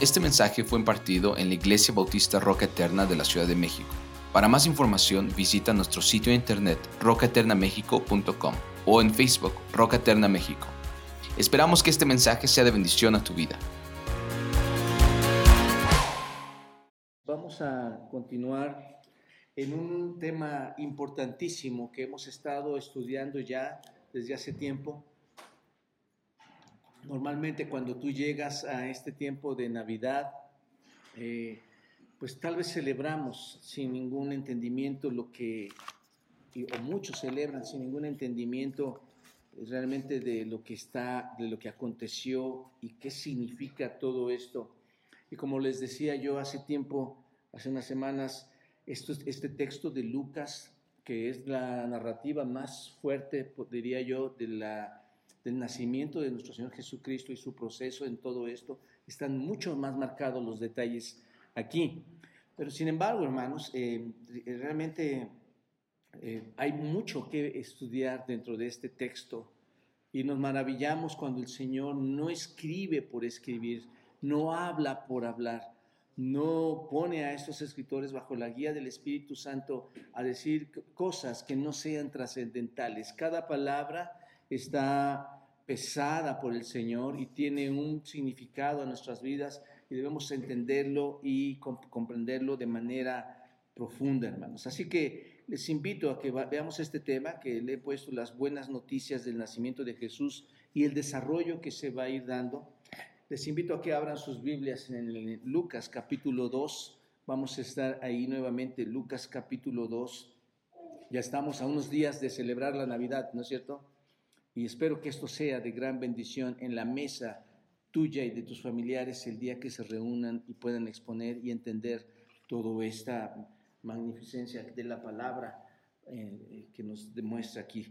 Este mensaje fue impartido en la Iglesia Bautista Roca Eterna de la Ciudad de México. Para más información visita nuestro sitio de internet rocaeternamexico.com o en Facebook Roca Eterna México. Esperamos que este mensaje sea de bendición a tu vida. Vamos a continuar en un tema importantísimo que hemos estado estudiando ya desde hace tiempo Normalmente cuando tú llegas a este tiempo de Navidad, eh, pues tal vez celebramos sin ningún entendimiento lo que, o muchos celebran sin ningún entendimiento realmente de lo que está, de lo que aconteció y qué significa todo esto. Y como les decía yo hace tiempo, hace unas semanas, este texto de Lucas, que es la narrativa más fuerte, diría yo, de la del nacimiento de nuestro Señor Jesucristo y su proceso en todo esto, están mucho más marcados los detalles aquí. Pero sin embargo, hermanos, eh, realmente eh, hay mucho que estudiar dentro de este texto y nos maravillamos cuando el Señor no escribe por escribir, no habla por hablar, no pone a estos escritores bajo la guía del Espíritu Santo a decir cosas que no sean trascendentales. Cada palabra está pesada por el Señor y tiene un significado en nuestras vidas y debemos entenderlo y comprenderlo de manera profunda, hermanos. Así que les invito a que veamos este tema, que le he puesto las buenas noticias del nacimiento de Jesús y el desarrollo que se va a ir dando. Les invito a que abran sus Biblias en Lucas capítulo 2. Vamos a estar ahí nuevamente, Lucas capítulo 2. Ya estamos a unos días de celebrar la Navidad, ¿no es cierto? Y espero que esto sea de gran bendición en la mesa tuya y de tus familiares el día que se reúnan y puedan exponer y entender toda esta magnificencia de la palabra eh, que nos demuestra aquí.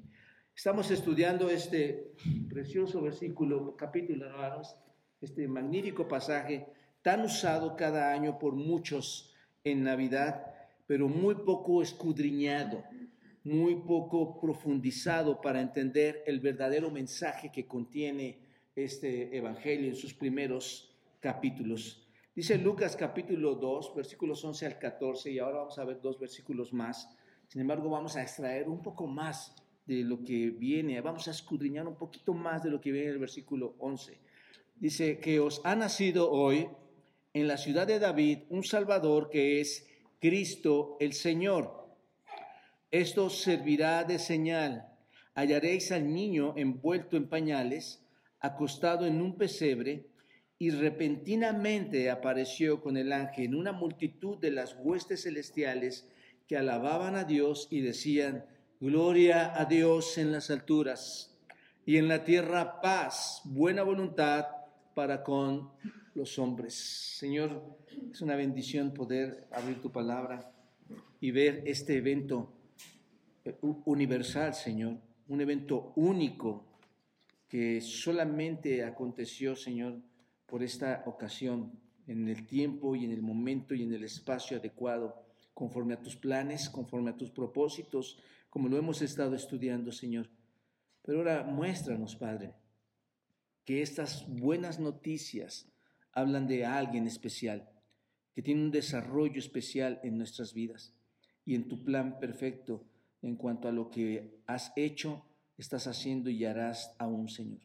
Estamos estudiando este precioso versículo, capítulo, hermanos, este magnífico pasaje tan usado cada año por muchos en Navidad, pero muy poco escudriñado muy poco profundizado para entender el verdadero mensaje que contiene este Evangelio en sus primeros capítulos. Dice Lucas capítulo 2, versículos 11 al 14, y ahora vamos a ver dos versículos más. Sin embargo, vamos a extraer un poco más de lo que viene, vamos a escudriñar un poquito más de lo que viene en el versículo 11. Dice que os ha nacido hoy en la ciudad de David un Salvador que es Cristo el Señor. Esto servirá de señal. Hallaréis al niño envuelto en pañales, acostado en un pesebre, y repentinamente apareció con el ángel una multitud de las huestes celestiales que alababan a Dios y decían, Gloria a Dios en las alturas y en la tierra paz, buena voluntad para con los hombres. Señor, es una bendición poder abrir tu palabra y ver este evento universal, Señor, un evento único que solamente aconteció, Señor, por esta ocasión, en el tiempo y en el momento y en el espacio adecuado, conforme a tus planes, conforme a tus propósitos, como lo hemos estado estudiando, Señor. Pero ahora muéstranos, Padre, que estas buenas noticias hablan de alguien especial, que tiene un desarrollo especial en nuestras vidas y en tu plan perfecto en cuanto a lo que has hecho, estás haciendo y harás aún, Señor.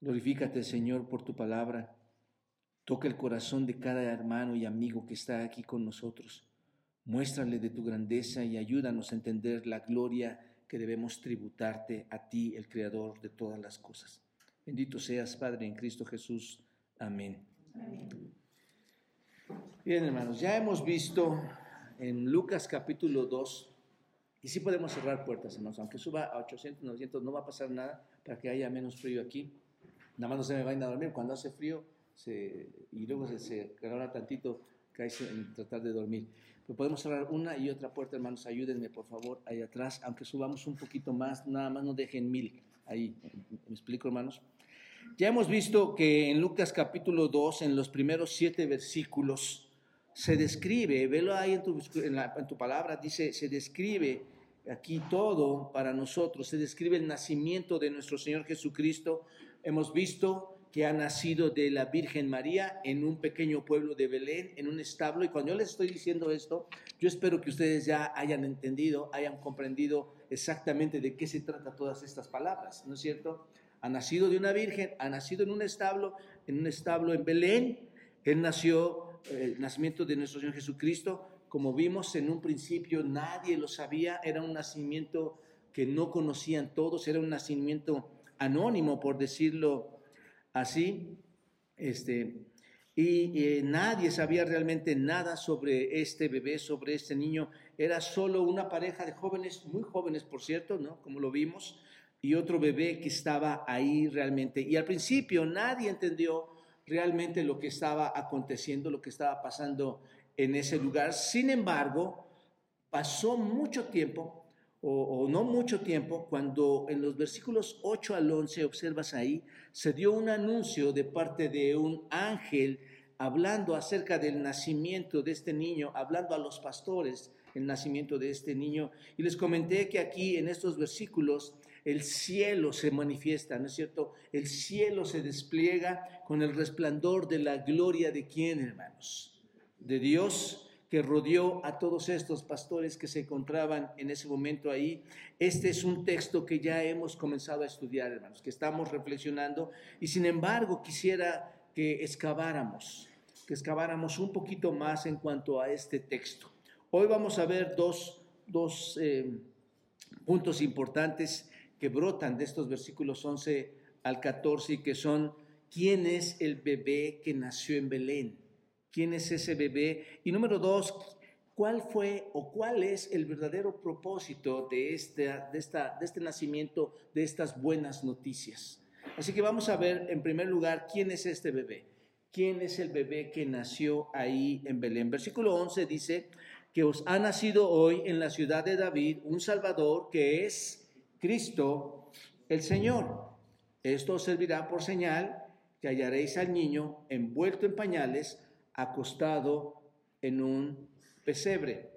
Glorifícate, Señor, por tu palabra. Toca el corazón de cada hermano y amigo que está aquí con nosotros. Muéstrale de tu grandeza y ayúdanos a entender la gloria que debemos tributarte a ti, el Creador de todas las cosas. Bendito seas, Padre, en Cristo Jesús. Amén. Bien, hermanos, ya hemos visto en Lucas capítulo 2 y sí podemos cerrar puertas, hermanos. Aunque suba a 800, 900, no va a pasar nada para que haya menos frío aquí. Nada más no se me vayan a dormir. Cuando hace frío y luego se, se tantito, cae en tratar de dormir. Pero podemos cerrar una y otra puerta, hermanos. Ayúdenme, por favor, ahí atrás. Aunque subamos un poquito más, nada más no dejen mil. Ahí, ¿me explico, hermanos? Ya hemos visto que en Lucas capítulo 2, en los primeros siete versículos, se describe, velo ahí en tu, en tu palabra, dice, se describe aquí todo para nosotros. Se describe el nacimiento de nuestro Señor Jesucristo. Hemos visto que ha nacido de la Virgen María en un pequeño pueblo de Belén, en un establo. Y cuando yo les estoy diciendo esto, yo espero que ustedes ya hayan entendido, hayan comprendido exactamente de qué se trata todas estas palabras, ¿no es cierto? Ha nacido de una virgen, ha nacido en un establo, en un establo en Belén. Él nació, el nacimiento de nuestro Señor Jesucristo, como vimos en un principio, nadie lo sabía, era un nacimiento que no conocían todos, era un nacimiento anónimo, por decirlo así. Este, y eh, nadie sabía realmente nada sobre este bebé, sobre este niño. Era solo una pareja de jóvenes, muy jóvenes por cierto, ¿no? Como lo vimos, y otro bebé que estaba ahí realmente. Y al principio nadie entendió realmente lo que estaba aconteciendo, lo que estaba pasando en ese lugar. Sin embargo, pasó mucho tiempo o, no mucho tiempo, cuando en los versículos 8 al 11 observas ahí, se dio un anuncio de parte de un ángel hablando acerca del nacimiento de este niño, hablando a los pastores el nacimiento de este niño. Y les comenté que aquí en estos versículos el cielo se manifiesta, ¿no es cierto? El cielo se despliega con el resplandor de la gloria de quién, hermanos? De Dios que rodeó a todos estos pastores que se encontraban en ese momento ahí. Este es un texto que ya hemos comenzado a estudiar, hermanos, que estamos reflexionando y sin embargo quisiera que excaváramos, que excaváramos un poquito más en cuanto a este texto. Hoy vamos a ver dos, dos eh, puntos importantes que brotan de estos versículos 11 al 14 y que son, ¿quién es el bebé que nació en Belén? Quién es ese bebé. Y número dos, cuál fue o cuál es el verdadero propósito de este, de, esta, de este nacimiento, de estas buenas noticias. Así que vamos a ver en primer lugar quién es este bebé. ¿Quién es el bebé que nació ahí en Belén? Versículo 11 dice que os ha nacido hoy en la ciudad de David un Salvador que es Cristo el Señor. Esto os servirá por señal que hallaréis al niño envuelto en pañales acostado en un pesebre.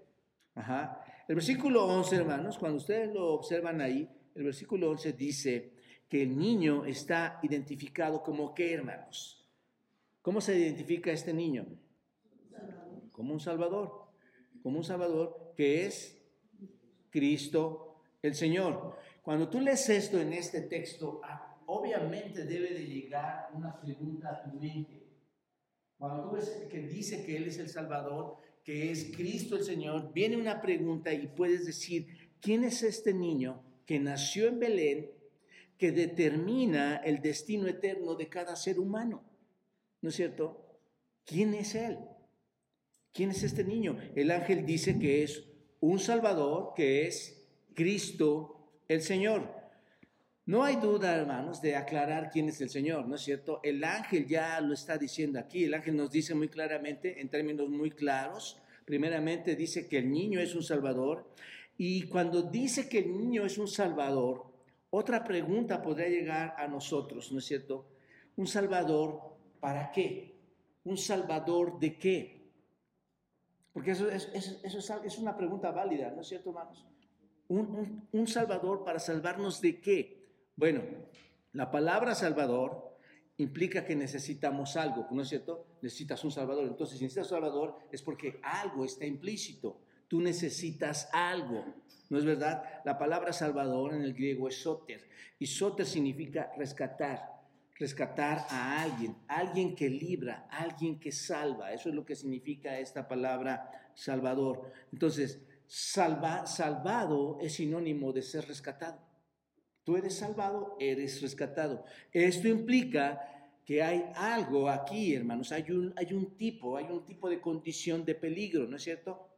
El versículo 11, hermanos, cuando ustedes lo observan ahí, el versículo 11 dice que el niño está identificado como qué, hermanos? ¿Cómo se identifica este niño? Como un salvador, como un salvador que es Cristo el Señor. Cuando tú lees esto en este texto, ah, obviamente debe de llegar una pregunta a tu mente. Cuando tú ves que dice que Él es el Salvador, que es Cristo el Señor, viene una pregunta y puedes decir, ¿quién es este niño que nació en Belén que determina el destino eterno de cada ser humano? ¿No es cierto? ¿Quién es Él? ¿Quién es este niño? El ángel dice que es un Salvador, que es Cristo el Señor. No hay duda, hermanos, de aclarar quién es el Señor, ¿no es cierto? El ángel ya lo está diciendo aquí, el ángel nos dice muy claramente, en términos muy claros, primeramente dice que el niño es un salvador, y cuando dice que el niño es un salvador, otra pregunta podría llegar a nosotros, ¿no es cierto? ¿Un salvador para qué? ¿Un salvador de qué? Porque eso es, una pregunta válida, ¿no es cierto, hermanos? un salvador para salvarnos de qué? Bueno, la palabra Salvador implica que necesitamos algo, ¿no es cierto? Necesitas un Salvador. Entonces, si necesitas un Salvador es porque algo está implícito. Tú necesitas algo, ¿no es verdad? La palabra Salvador en el griego es soter. Y soter significa rescatar, rescatar a alguien, alguien que libra, alguien que salva. Eso es lo que significa esta palabra Salvador. Entonces, salva, salvado es sinónimo de ser rescatado. Tú eres salvado, eres rescatado. Esto implica que hay algo aquí, hermanos, hay un, hay un tipo, hay un tipo de condición de peligro, ¿no es cierto?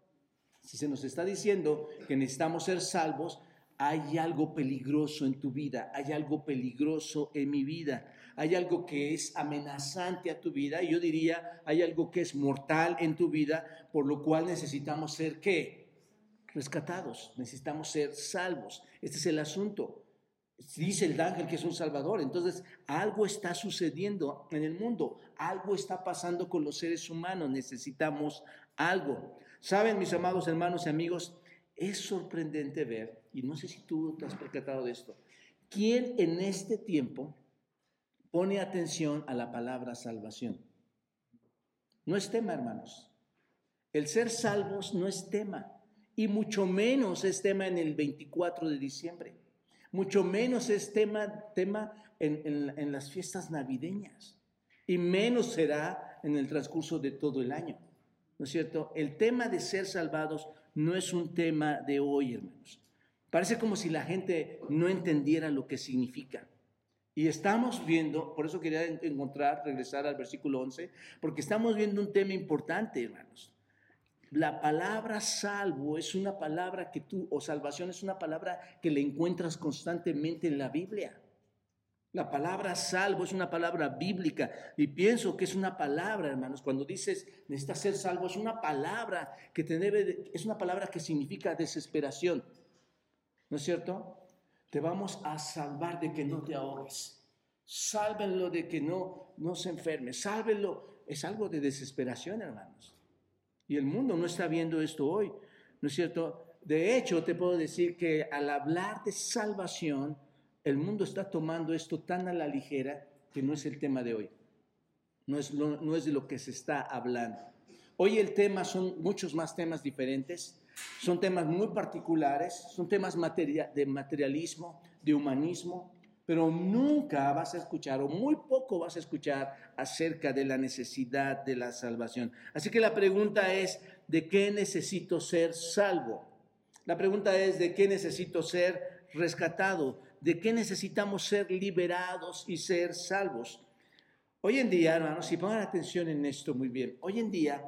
Si se nos está diciendo que necesitamos ser salvos, hay algo peligroso en tu vida, hay algo peligroso en mi vida, hay algo que es amenazante a tu vida, y yo diría, hay algo que es mortal en tu vida, por lo cual necesitamos ser qué? Rescatados, necesitamos ser salvos. Este es el asunto. Dice el ángel que es un salvador. Entonces, algo está sucediendo en el mundo. Algo está pasando con los seres humanos. Necesitamos algo. Saben, mis amados hermanos y amigos, es sorprendente ver, y no sé si tú te has percatado de esto, quién en este tiempo pone atención a la palabra salvación. No es tema, hermanos. El ser salvos no es tema, y mucho menos es tema en el 24 de diciembre, mucho menos es tema, tema en, en las fiestas navideñas, y menos será en el transcurso de todo el año. ¿No es cierto? El tema de ser salvados no es un tema de hoy, hermanos. Parece como si la gente no entendiera lo que significa. Y estamos viendo, por eso quería encontrar, regresar al versículo 11, porque estamos viendo un tema importante, hermanos. La palabra salvo es una palabra que tú, o salvación es una palabra que le encuentras constantemente en la Biblia. La palabra salvo es una palabra bíblica y pienso que es una palabra, hermanos, cuando dices necesitas ser salvo, es una palabra que te debe, es una palabra que significa desesperación. ¿No es cierto? Te vamos a salvar de que no te ahogues. Sálvenlo de que no, no se enferme. Sálvenlo. Es algo de desesperación, hermanos. Y el mundo no está viendo esto hoy. ¿No es cierto? De hecho, te puedo decir que al hablar de salvación, el mundo está tomando esto tan a la ligera que no es el tema de hoy. No es, no es de lo que se está hablando. Hoy el tema son muchos más temas diferentes. Son temas muy particulares, son temas de materialismo, de humanismo, pero nunca vas a escuchar o muy poco vas a escuchar acerca de la necesidad de la salvación. Así que la pregunta es, ¿de qué necesito ser salvo? La pregunta es, ¿de qué necesito ser rescatado? ¿De qué necesitamos ser liberados y ser salvos? Hoy en día, hermanos, si pongan atención en esto muy bien, hoy en día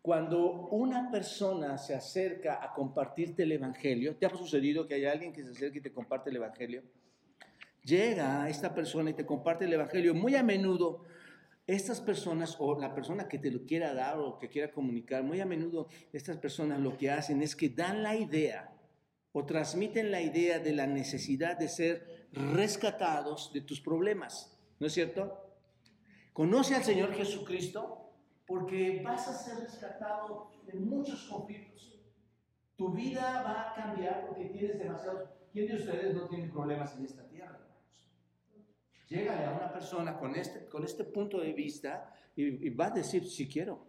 cuando una persona se acerca a compartirte el Evangelio, ¿te ha sucedido que hay alguien que se acerca y te comparte el Evangelio? Llega esta persona y te comparte el Evangelio. Muy a menudo, estas personas, o la persona que te lo quiera dar o que quiera comunicar, muy a menudo estas personas lo que hacen es que dan la idea o transmiten la idea de la necesidad de ser rescatados de tus problemas. ¿No es cierto? ¿Conoce al Señor Jesucristo? porque vas a ser rescatado de muchos conflictos. Tu vida va a cambiar porque tienes demasiados... ¿Quién de ustedes no tiene problemas en esta Llega a una persona con este, con este punto de vista y, va a decir, si quiero,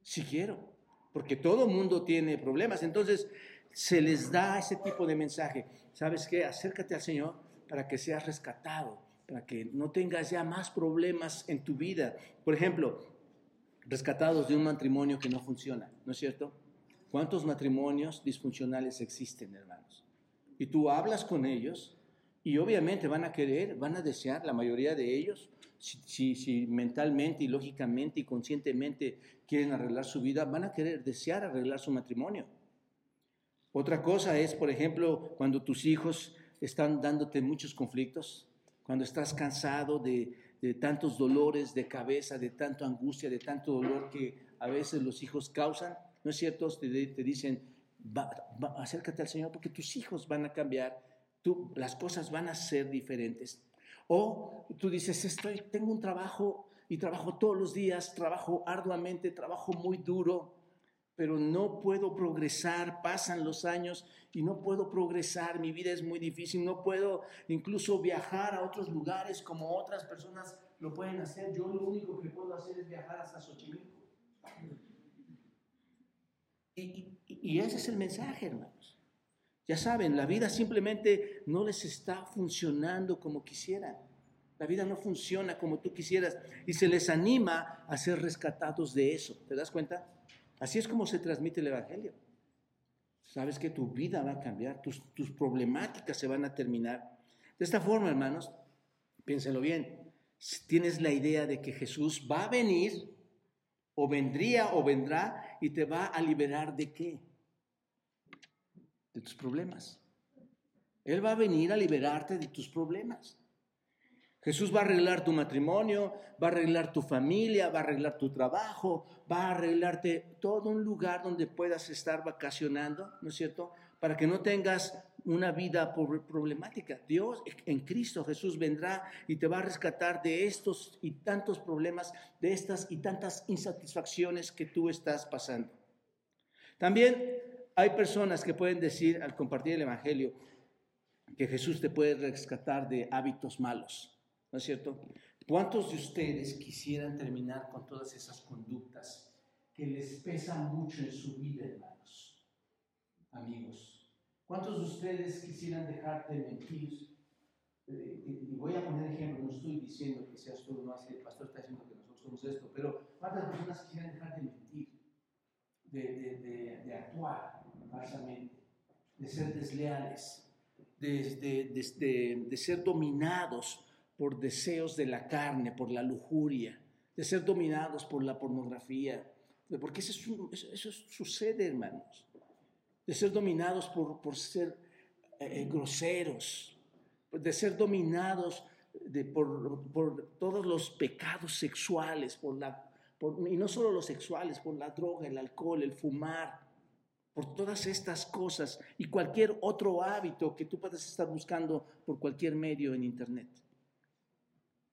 si quiero, porque todo mundo tiene problemas. Entonces, se les da ese tipo de mensaje. ¿Sabes qué? Acércate al Señor para que seas rescatado, para que no tengas ya más problemas en tu vida. Por ejemplo, rescatados de un matrimonio que no funciona, ¿no es cierto? ¿Cuántos matrimonios disfuncionales existen, hermanos? Y tú hablas con ellos y obviamente van a querer, van a desear, la mayoría de ellos, si, mentalmente y lógicamente y conscientemente quieren arreglar su vida, van a querer desear arreglar su matrimonio. Otra cosa es, por ejemplo, cuando tus hijos están dándote muchos conflictos, cuando estás cansado de, tantos dolores de cabeza, de tanta angustia, de tanto dolor que a veces los hijos causan. ¿No es cierto? Te, te dicen, acércate al Señor porque tus hijos van a cambiar, tú, las cosas van a ser diferentes. O tú dices, estoy, tengo un trabajo y trabajo todos los días, trabajo arduamente, trabajo muy duro, pero no puedo progresar, pasan los años y no puedo progresar, mi vida es muy difícil, no puedo incluso viajar a otros lugares como otras personas lo pueden hacer, yo lo único que puedo hacer es viajar hasta Xochimilco. Y, y ese es el mensaje, hermanos. Ya saben, la vida simplemente no les está funcionando como quisieran. La vida no funciona como tú quisieras y se les anima a ser rescatados de eso. ¿Te das cuenta? Así es como se transmite el Evangelio. Sabes que tu vida va a cambiar, tus, tus problemáticas se van a terminar. De esta forma, hermanos, piénsenlo bien, tienes la idea de que Jesús va a venir, o vendría o vendrá, y te va a liberar de qué? De tus problemas. Él va a venir a liberarte de tus problemas. Jesús va a arreglar tu matrimonio, va a arreglar tu familia, va a arreglar tu trabajo, va a arreglarte todo un lugar donde puedas estar vacacionando, ¿no es cierto? Para que no tengas una vida problemática. Dios en Cristo Jesús vendrá y te va a rescatar de estos y tantos problemas, de estas y tantas insatisfacciones que tú estás pasando. También hay personas que pueden decir al compartir el Evangelio que Jesús te puede rescatar de hábitos malos ¿no es cierto? ¿Cuántos de ustedes quisieran terminar con todas esas conductas que les pesan mucho en su vida, hermanos? Amigos, ¿cuántos de ustedes quisieran dejar de mentir? Eh, y voy a poner ejemplo, no estoy diciendo que seas tú, no, el pastor está diciendo que nosotros somos esto, pero ¿cuántas personas quisieran dejar de mentir, de, de, de, actuar falsamente, de ser desleales, de, de ser dominados por deseos de la carne, por la lujuria, de ser dominados por la pornografía, porque eso, eso sucede, hermanos, de ser dominados por, por ser eh, groseros, de ser dominados de, por, por, todos los pecados sexuales, por la, y no solo los sexuales, por la droga, el alcohol, el fumar, por todas estas cosas y cualquier otro hábito que tú puedas estar buscando por cualquier medio en Internet.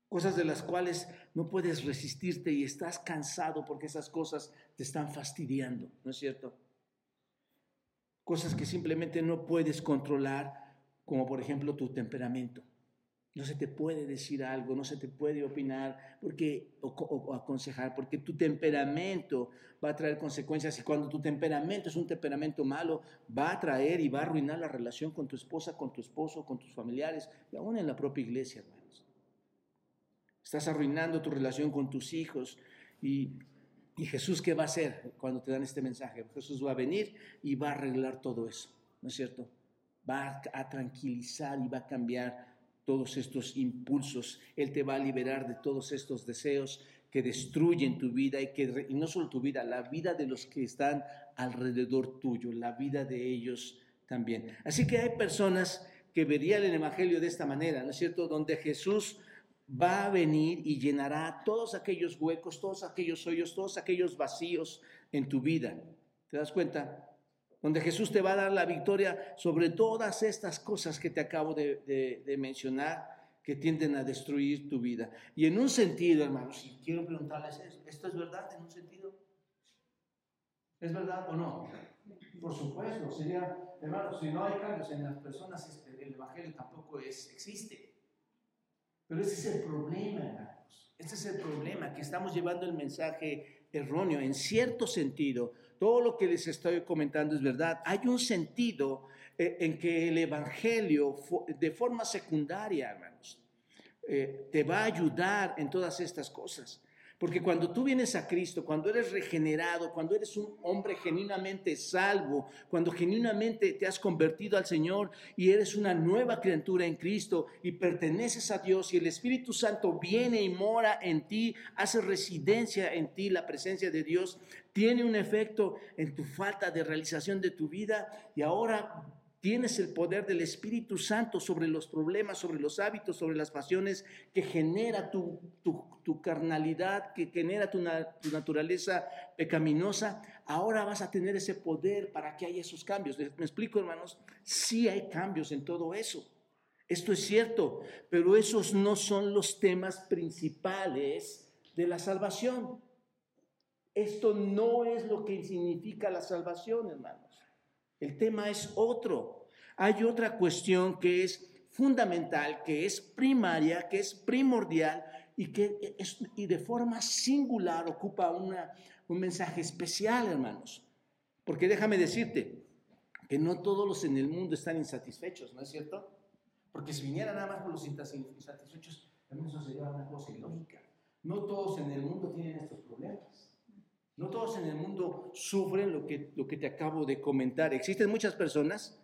Cosas de las cuales no puedes resistirte y estás cansado porque esas cosas te están fastidiando, ¿no es cierto? Cosas que simplemente no puedes controlar como por ejemplo tu temperamento. No se te puede decir algo, no se te puede opinar porque, o, aconsejar, porque tu temperamento va a traer consecuencias y cuando tu temperamento es un temperamento malo, va a traer y va a arruinar la relación con tu esposa, con tu esposo, con tus familiares y aún en la propia iglesia, hermanos. Estás arruinando tu relación con tus hijos y, y Jesús, ¿qué va a hacer cuando te dan este mensaje? Jesús va a venir y va a arreglar todo eso, ¿no es cierto? va a tranquilizar y va a cambiar todos estos impulsos. Él te va a liberar de todos estos deseos que destruyen tu vida y que no solo tu vida, la vida de los que están alrededor tuyo, la vida de ellos también. Así que hay personas que verían el evangelio de esta manera, ¿no es cierto? Donde Jesús va a venir y llenará todos aquellos huecos, todos aquellos hoyos, todos aquellos vacíos en tu vida. ¿Te das cuenta? Donde Jesús te va a dar la victoria sobre todas estas cosas que te acabo de, mencionar que tienden a destruir tu vida. Y en un sentido, hermanos, y quiero preguntarles, ¿esto es verdad en un sentido? ¿Es verdad o no? Por supuesto, sería, hermanos, si no hay cambios en las personas, este, el Evangelio tampoco es, existe. Pero ese es el problema, hermanos. Este es el problema, que estamos llevando el mensaje erróneo, en cierto sentido, todo lo que les estoy comentando es verdad. Hay un sentido eh, en que el Evangelio, de forma secundaria, hermanos, eh, te va a ayudar en todas estas cosas. Porque cuando tú vienes a Cristo, cuando eres regenerado, cuando eres un hombre genuinamente salvo, cuando genuinamente te has convertido al Señor y eres una nueva criatura en Cristo y perteneces a Dios y el Espíritu Santo viene y mora en ti, hace residencia en ti, la presencia de Dios tiene un efecto en tu falta de realización de tu vida y ahora Tienes el poder del Espíritu Santo sobre los problemas, sobre los hábitos, sobre las pasiones que genera tu, carnalidad, que genera tu, tu, naturaleza pecaminosa. Ahora vas a tener ese poder para que haya esos cambios. ¿Me explico, hermanos? Sí hay cambios en todo eso. Esto es cierto, pero esos no son los temas principales de la salvación. Esto no es lo que significa la salvación, hermanos. El tema es otro. Hay otra cuestión que es fundamental, que es primaria, que es primordial y que y de forma singular ocupa una, un mensaje especial, hermanos. Porque déjame decirte que no todos los en el mundo están insatisfechos, ¿no es cierto? Porque si viniera nada más por los insatisfechos, también eso sería una cosa ilógica. No todos en el mundo tienen estos problemas. No todos en el mundo sufren lo que, lo que te acabo de comentar. Existen muchas personas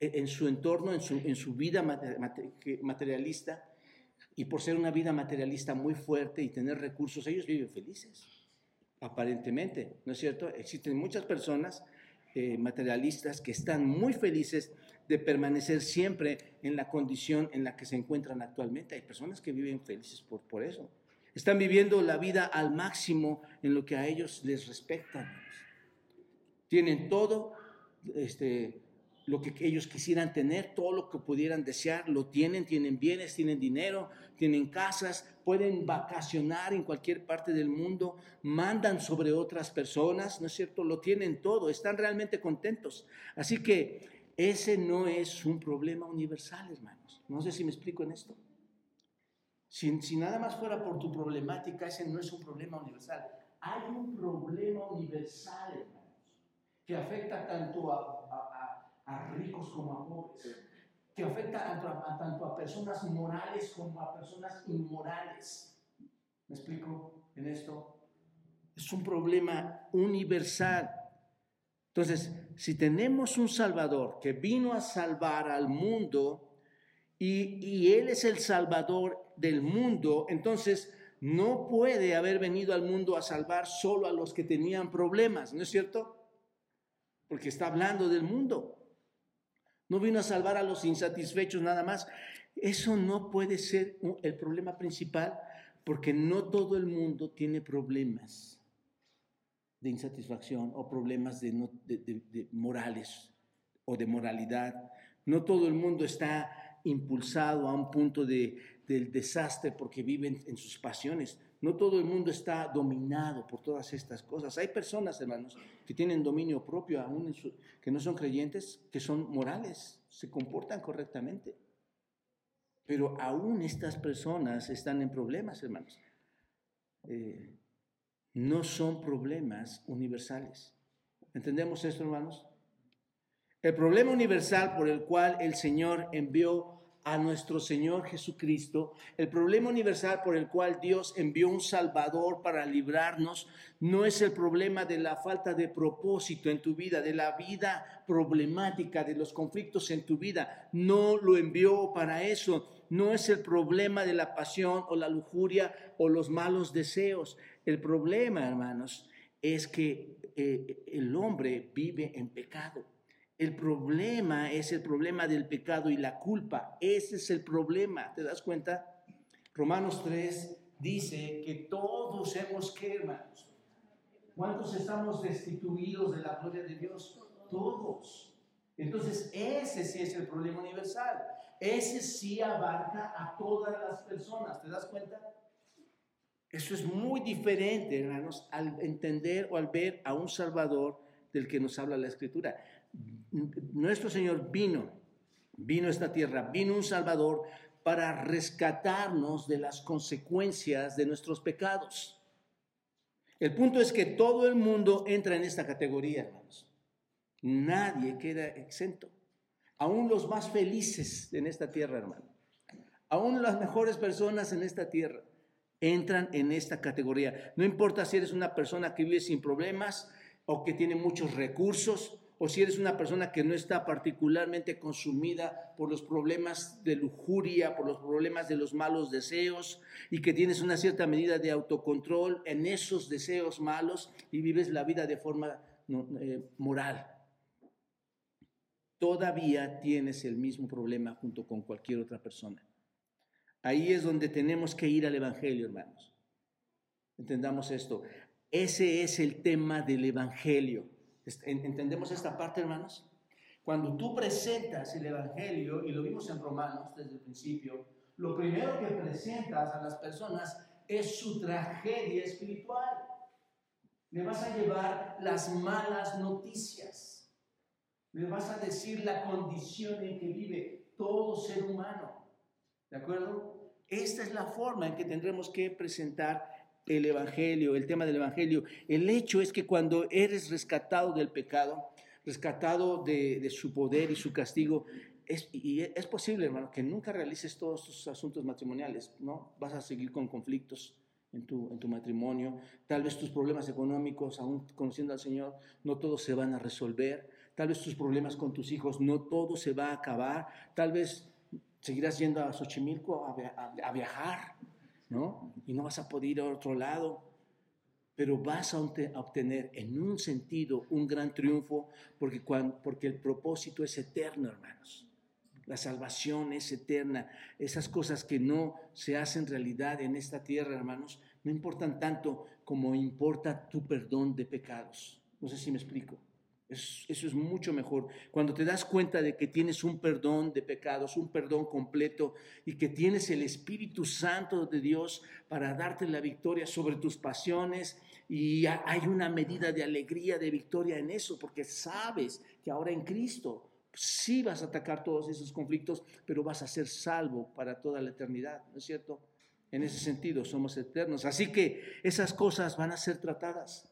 eh, en su entorno, en su, en su vida materialista, y por ser una vida materialista muy fuerte y tener recursos, ellos viven felices, aparentemente, ¿no es cierto? Existen muchas personas eh, materialistas que están muy felices de permanecer siempre en la condición en la que se encuentran actualmente. Hay personas que viven felices por, por eso. Están viviendo la vida al máximo en lo que a ellos les respecta. Tienen todo este, lo que ellos quisieran tener, todo lo que pudieran desear, lo tienen, tienen bienes, tienen dinero, tienen casas, pueden vacacionar en cualquier parte del mundo, mandan sobre otras personas, ¿no es cierto? Lo tienen todo, están realmente contentos. Así que ese no es un problema universal, hermanos. No sé si me explico en esto. Si, si nada más fuera por tu problemática, ese no es un problema universal. Hay un problema universal, hermanos, que afecta tanto a, a, ricos como a pobres, que afecta tanto a, tanto a personas morales como a personas inmorales. ¿Me explico en esto? Es un problema universal. Entonces, si tenemos un Salvador que vino a salvar al mundo y, y Él es el Salvador del mundo, entonces no puede haber venido al mundo a salvar solo a los que tenían problemas, ¿no es cierto? Porque está hablando del mundo. No vino a salvar a los insatisfechos nada más. Eso no puede ser el problema principal porque no todo el mundo tiene problemas de insatisfacción o problemas de, de morales o de moralidad. No todo el mundo está impulsado a un punto de, del desastre porque viven en sus pasiones. No todo el mundo está dominado por todas estas cosas. Hay personas, hermanos, que tienen dominio propio, aún que no son creyentes, que son morales, se comportan correctamente. Pero aún estas personas están en problemas, hermanos. Eh, no son problemas universales. ¿Entendemos esto, hermanos? El problema universal por el cual el Señor envió a nuestro Señor Jesucristo, el problema universal por el cual Dios envió un Salvador para librarnos, no es el problema de la falta de propósito en tu vida, de la vida problemática, de los conflictos en tu vida. No lo envió para eso. No es el problema de la pasión o la lujuria o los malos deseos. El problema, hermanos, es que eh, el hombre vive en pecado. El problema es el problema del pecado y la culpa. Ese es el problema. ¿Te das cuenta? Romanos 3 dice que todos hemos que, hermanos. ¿Cuántos estamos destituidos de la gloria de Dios? Todos. Entonces, ese sí es el problema universal. Ese sí abarca a todas las personas. ¿Te das cuenta? Eso es muy diferente, hermanos, al entender o al ver a un Salvador del que nos habla la Escritura nuestro Señor vino, vino a esta tierra, vino un Salvador para rescatarnos de las consecuencias de nuestros pecados. El punto es que todo el mundo entra en esta categoría, hermanos. Nadie queda exento. Aún los más felices en esta tierra, hermano. Aún las mejores personas en esta tierra entran en esta categoría. No importa si eres una persona que vive sin problemas o que tiene muchos recursos o si eres una persona que no está particularmente consumida por los problemas de lujuria, por los problemas de los malos deseos y que tienes una cierta medida de autocontrol en esos deseos malos y vives la vida de forma eh, moral. Todavía tienes el mismo problema junto con cualquier otra persona. Ahí es donde tenemos que ir al Evangelio, hermanos. Entendamos esto. Ese es el tema del Evangelio. ¿Entendemos esta parte, hermanos? Cuando tú presentas el Evangelio, y lo vimos en Romanos desde el principio, lo primero que presentas a las personas es su tragedia espiritual. Le vas a llevar las malas noticias. Le vas a decir la condición en que vive todo ser humano. ¿De acuerdo? Esta es la forma en que tendremos que presentar el Evangelio, el tema del Evangelio. El hecho es que cuando eres rescatado del pecado, rescatado de, su poder y su castigo, es, y es posible, hermano, que nunca realices todos tus asuntos matrimoniales, ¿no? Vas a seguir con conflictos en tu, en tu matrimonio, tal vez tus problemas económicos, aún conociendo al Señor, no todos se van a resolver, tal vez tus problemas con tus hijos, no todo se va a acabar, tal vez seguirás yendo a Xochimilco a viajar, y no vas a poder ir a otro lado, pero vas a obtener en un sentido un gran triunfo porque, porque el propósito es eterno, hermanos. La salvación es eterna. Esas cosas que no se hacen realidad en esta tierra, hermanos, no importan tanto como importa tu perdón de pecados. No sé si me explico eso es mucho mejor. Cuando te das cuenta de que tienes un perdón de pecados, un perdón completo y que tienes el Espíritu Santo de Dios para darte la victoria sobre tus pasiones y hay una medida de alegría, de victoria en eso, porque sabes que ahora en Cristo sí vas a atacar todos esos conflictos, pero vas a ser salvo para toda la eternidad, ¿no es cierto? En ese sentido, somos eternos. Así que esas cosas van a ser tratadas.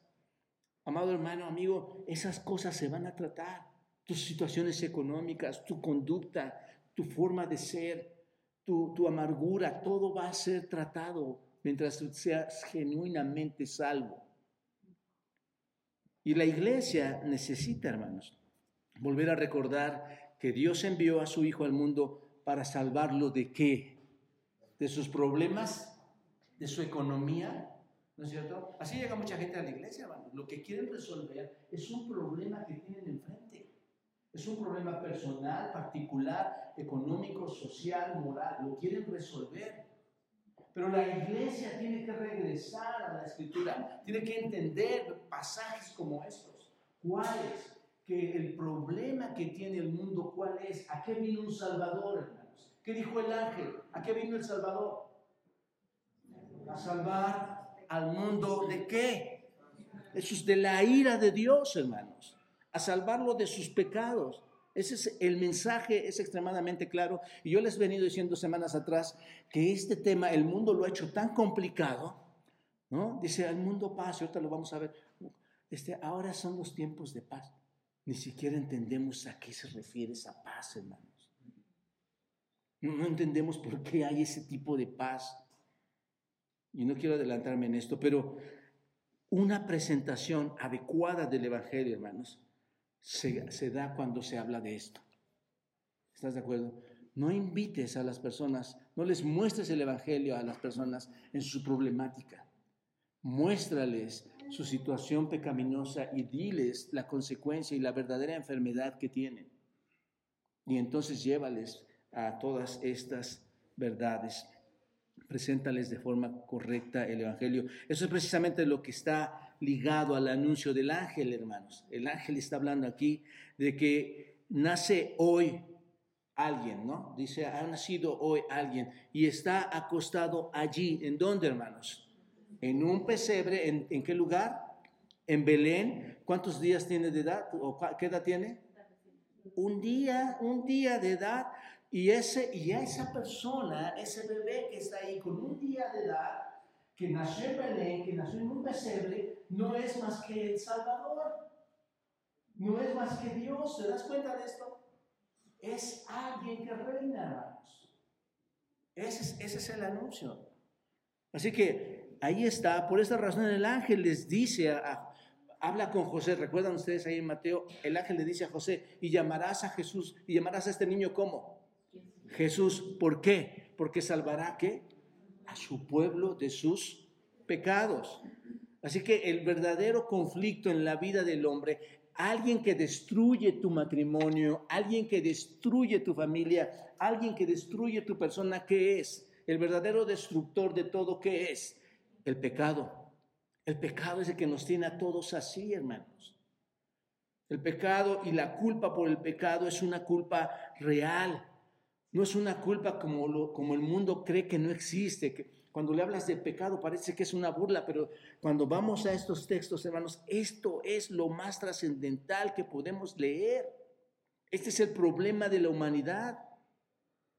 Amado hermano, amigo, esas cosas se van a tratar. Tus situaciones económicas, tu conducta, tu forma de ser, tu, amargura, todo va a ser tratado mientras seas genuinamente salvo. Y la iglesia necesita, hermanos, volver a recordar que Dios envió a su Hijo al mundo para salvarlo de qué? De sus problemas, de su economía, ¿no es cierto? Así llega mucha gente a la iglesia, hermanos. Lo que quieren resolver es un problema que tienen enfrente. Es un problema personal, particular, económico, social, moral. Lo quieren resolver. Pero la iglesia tiene que regresar a la escritura, tiene que entender pasajes como estos. ¿Cuál es? Que el problema que tiene el mundo, ¿cuál es? ¿A qué vino un Salvador, hermanos? ¿Qué dijo el ángel? ¿A qué vino el Salvador? A salvar al mundo de qué? Eso es de la ira de Dios, hermanos. A salvarlo de sus pecados. Ese es el mensaje, es extremadamente claro. Y yo les he venido diciendo semanas atrás que este tema, el mundo lo ha hecho tan complicado, ¿no? Dice, al mundo paz, y ahorita lo vamos a ver. Este, ahora son los tiempos de paz. Ni siquiera entendemos a qué se refiere esa paz, hermanos. No, entendemos por qué hay ese tipo de paz. Y no quiero adelantarme en esto, pero una presentación adecuada del Evangelio, hermanos, se, da cuando se habla de esto. ¿Estás de acuerdo? No invites a las personas, no les muestres el Evangelio a las personas en su problemática. Muéstrales su situación pecaminosa y diles la consecuencia y la verdadera enfermedad que tienen. Y entonces llévales a todas estas verdades. Preséntales de forma correcta el Evangelio. Eso es precisamente lo que está ligado al anuncio del ángel, hermanos. El ángel está hablando aquí de que nace hoy alguien, ¿no? Dice, ha nacido hoy alguien y está acostado allí. ¿En dónde, hermanos? En un pesebre, ¿en, qué lugar? En Belén. ¿Cuántos días tiene de edad? ¿O qué edad tiene? Un día, un día de edad. Y, ese, y esa persona, ese bebé que está ahí con un día de edad, que nació en Belén, que nació en un pesebre, no es más que el Salvador. No es más que Dios. ¿Te das cuenta de esto? Es alguien que reina, hermanos. Ese es, el anuncio. Así que ahí está. Por esta razón el ángel les dice, habla con José. ¿Recuerdan ustedes ahí en Mateo? El ángel le dice a José, y llamarás a Jesús, y llamarás a este niño como Jesús. ¿Por qué? Porque salvará qué? A su pueblo de sus pecados. Así que el verdadero conflicto en la vida del hombre, alguien que destruye tu matrimonio, alguien que destruye tu familia, alguien que destruye tu persona, ¿qué es? El verdadero destructor de todo, ¿qué es? El pecado. El pecado es el que nos tiene a todos así, hermanos. El pecado y la culpa por el pecado es una culpa real. No es una culpa como, lo, como el mundo cree que no existe, que, cuando le hablas de pecado parece que es una burla, pero cuando vamos a estos textos, hermanos, esto es lo más trascendental que podemos leer. Este es el problema de la humanidad.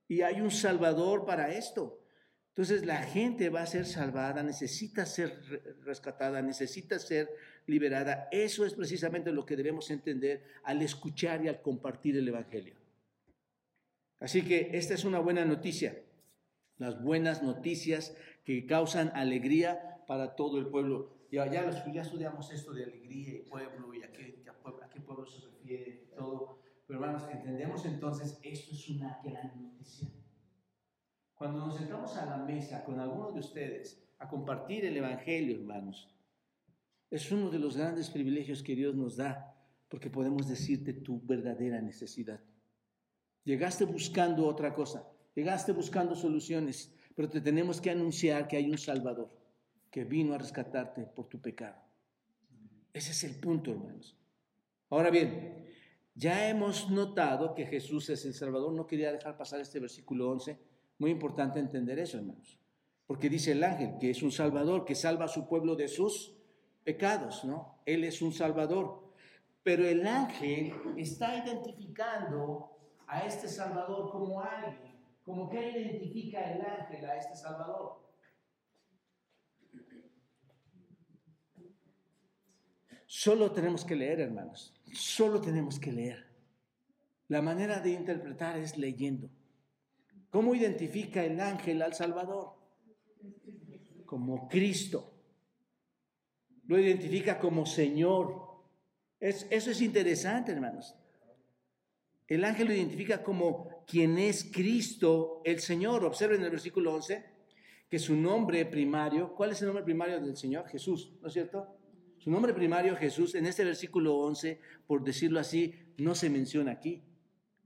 Y hay un salvador para esto. Entonces la gente va a ser salvada, necesita ser rescatada, necesita ser liberada. Eso es precisamente lo que debemos entender al escuchar y al compartir el Evangelio. Así que esta es una buena noticia las buenas noticias que causan alegría para todo el pueblo. Ya, ya, estudiamos esto de alegría y pueblo y a qué, a pueblo se refiere todo. Pero hermanos, entendemos entonces, esto es una gran noticia. Cuando nos sentamos a la mesa con alguno de ustedes a compartir el Evangelio, hermanos, es uno de los grandes privilegios que Dios nos da, porque podemos decirte tu verdadera necesidad. Llegaste buscando otra cosa, Llegaste buscando soluciones, pero te tenemos que anunciar que hay un Salvador que vino a rescatarte por tu pecado. Ese es el punto, hermanos. Ahora bien, ya hemos notado que Jesús es el Salvador. No quería dejar pasar este versículo 11. Muy importante entender eso, hermanos. Porque dice el ángel que es un Salvador, que salva a su pueblo de sus pecados, ¿no? Él es un Salvador. Pero el ángel está identificando a este Salvador como alguien, como que identifica el ángel a este Salvador. Solo tenemos que leer, hermanos, solo tenemos que leer. La manera de interpretar es leyendo. ¿Cómo identifica el ángel al Salvador? Como Cristo. Lo identifica como Señor. Es, eso es interesante, hermanos. El ángel lo identifica como quien es Cristo el Señor. Observen en el versículo 11 que su nombre primario, ¿cuál es el nombre primario del Señor? Jesús, ¿no es cierto? Su nombre primario, Jesús, en este versículo 11, por decirlo así, no se menciona aquí,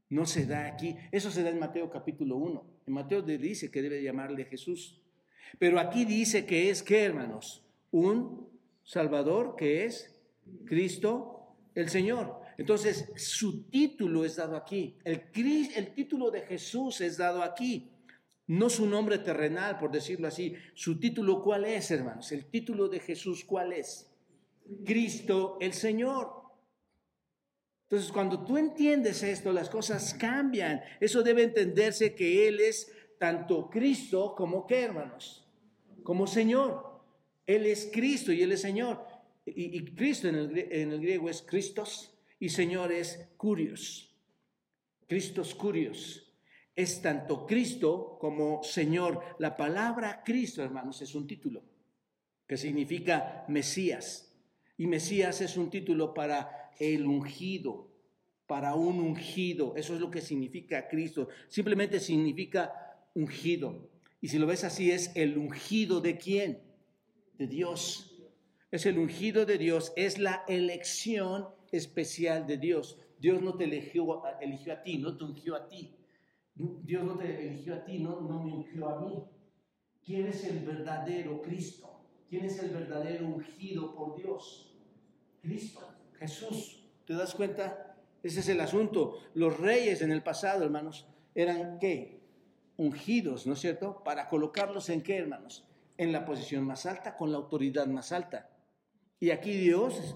no se da aquí. Eso se da en Mateo capítulo 1. En Mateo dice que debe llamarle Jesús. Pero aquí dice que es, ¿qué hermanos? Un Salvador que es Cristo el Señor. Entonces, su título es dado aquí. El, título de Jesús es dado aquí. No su nombre terrenal, por decirlo así. Su título, ¿cuál es, hermanos? El título de Jesús, ¿cuál es? Cristo el Señor. Entonces, cuando tú entiendes esto, las cosas cambian. Eso debe entenderse que Él es tanto Cristo como qué, hermanos? Como Señor. Él es Cristo y Él es Señor. Y, Cristo en el, en el griego es Christos y Señor es Curios. Cristos Curios. Es tanto Cristo como Señor. La palabra Cristo, hermanos, es un título que significa Mesías. Y Mesías es un título para el ungido, para un ungido. Eso es lo que significa Cristo. Simplemente significa ungido. Y si lo ves así, es el ungido de quién? De Dios. Es el ungido de Dios, es la elección especial de Dios. Dios no te eligió, eligió a ti, no te ungió a ti. Dios no te eligió a ti, no, no me ungió a mí. ¿Quién es el verdadero Cristo? ¿Quién es el verdadero ungido por Dios? Cristo, Jesús. ¿Te das cuenta? Ese es el asunto. Los reyes en el pasado, hermanos, eran qué? Ungidos, ¿no es cierto? Para colocarlos en qué, hermanos? En la posición más alta, con la autoridad más alta. Y aquí Dios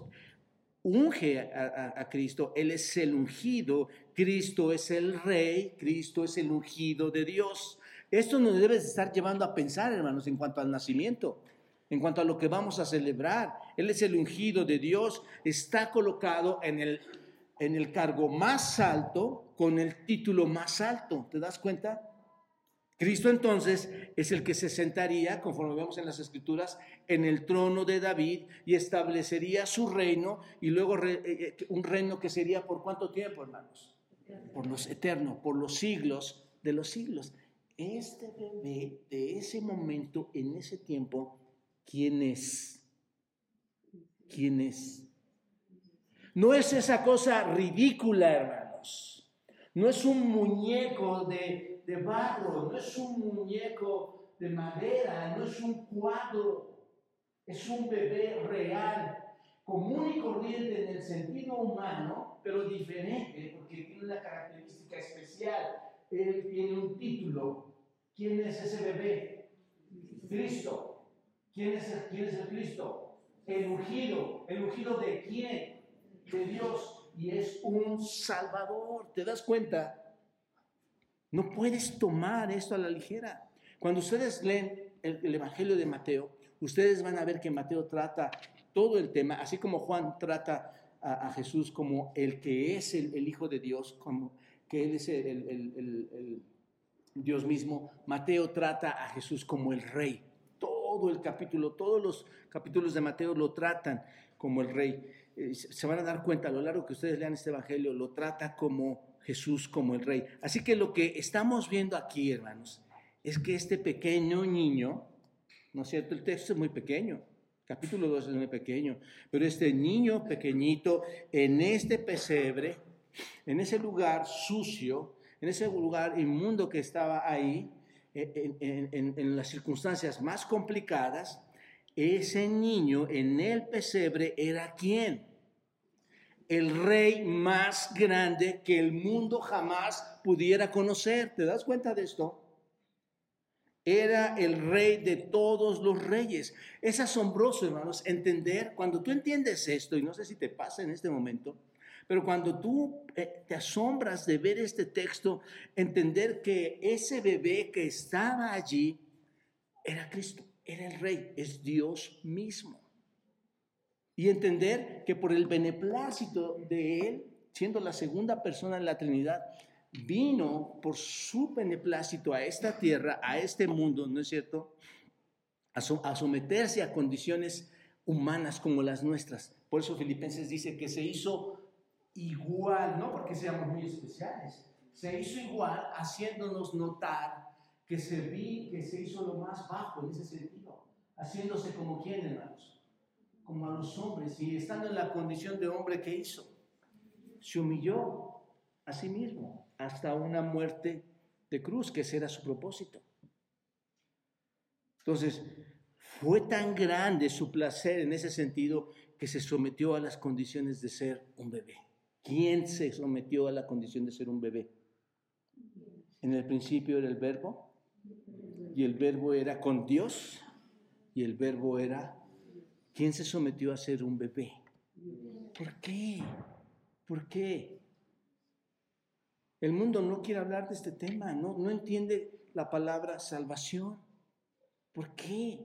unge a, Cristo, Él es el ungido, Cristo es el rey, Cristo es el ungido de Dios. Esto nos debe estar llevando a pensar, hermanos, en cuanto al nacimiento, en cuanto a lo que vamos a celebrar. Él es el ungido de Dios, está colocado en el, en el cargo más alto, con el título más alto. ¿Te das cuenta? Cristo entonces es el que se sentaría, conforme vemos en las escrituras, en el trono de David y establecería su reino y luego eh, eh, un reino que sería por cuánto tiempo, hermanos? Por los eternos, por los siglos de los siglos. Este bebé de ese momento, en ese tiempo, ¿quién es? ¿Quién es? No es esa cosa ridícula, hermanos. No es un muñeco de de barro, no es un muñeco de madera, no es un cuadro, es un bebé real, común y corriente en el sentido humano, pero diferente porque tiene una característica especial. Él tiene un título. ¿Quién es ese bebé? Cristo. ¿Quién es quién es el Cristo? El ungido. ¿El ungido de quién? De Dios. Y es un Salvador. ¿Te das cuenta? No puedes tomar esto a la ligera. Cuando ustedes leen el, Evangelio de Mateo, ustedes van a ver que Mateo trata todo el tema, así como Juan trata a, Jesús como el que es el, Hijo de Dios, como que Él es el, Dios mismo. Mateo trata a Jesús como el Rey. Todo el capítulo, todos los capítulos de Mateo lo tratan como el Rey. Eh, se van a dar cuenta a lo largo que ustedes lean este Evangelio, lo trata como Jesús como el rey. Así que lo que estamos viendo aquí, hermanos, es que este pequeño niño, ¿no es cierto? El texto es muy pequeño, capítulo 2 es muy pequeño, pero este niño pequeñito en este pesebre, en ese lugar sucio, en ese lugar inmundo que estaba ahí, en, en las circunstancias más complicadas, ese niño en el pesebre era quién? El rey más grande que el mundo jamás pudiera conocer. ¿Te das cuenta de esto? Era el rey de todos los reyes. Es asombroso, hermanos, entender, cuando tú entiendes esto, y no sé si te pasa en este momento, pero cuando tú eh, te asombras de ver este texto, entender que ese bebé que estaba allí era Cristo, era el rey, es Dios mismo. Y entender que por el beneplácito de Él, siendo la segunda persona en la Trinidad, vino por su beneplácito a esta tierra, a este mundo, ¿no es cierto? A, someterse a condiciones humanas como las nuestras. Por eso Filipenses dice que se hizo igual, no porque seamos muy especiales, se hizo igual haciéndonos notar que se vi, que se hizo lo más bajo en ese sentido, haciéndose como quien, hermanos, como a los hombres y estando en la condición de hombre que hizo, se humilló a sí mismo hasta una muerte de cruz, que ese era su propósito. Entonces, fue tan grande su placer en ese sentido que se sometió a las condiciones de ser un bebé. ¿Quién se sometió a la condición de ser un bebé? En el principio era el verbo y el verbo era con Dios y el verbo era ¿quién se sometió a ser un bebé? ¿Por qué? ¿Por qué? El mundo no quiere hablar de este tema, no, no entiende la palabra salvación. ¿Por qué?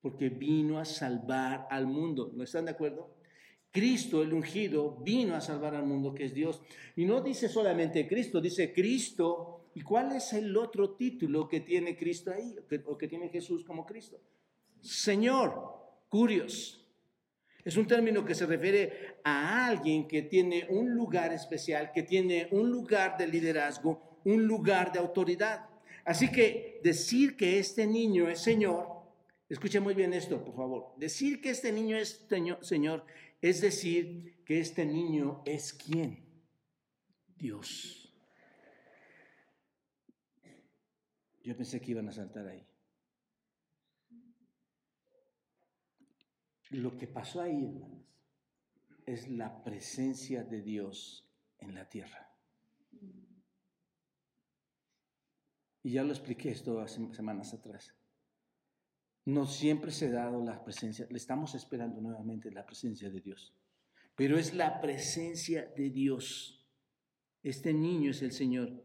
Porque vino a salvar al mundo. ¿No están de acuerdo? Cristo, el ungido, vino a salvar al mundo, que es Dios. Y no dice solamente Cristo, dice Cristo. ¿Y cuál es el otro título que tiene Cristo ahí, o que, tiene Jesús como Cristo? Señor, curios. Es un término que se refiere a alguien que tiene un lugar especial, que tiene un lugar de liderazgo, un lugar de autoridad. Así que decir que este niño es Señor, escuche muy bien esto, por favor, decir que este niño es Señor es decir, que este niño es quién? Dios. Yo pensé que iban a saltar ahí. Lo que pasó ahí, hermanos, es la presencia de Dios en la tierra. Y ya lo expliqué esto hace semanas atrás. No siempre se ha dado la presencia, le estamos esperando nuevamente la presencia de Dios. Pero es la presencia de Dios. Este niño es el Señor.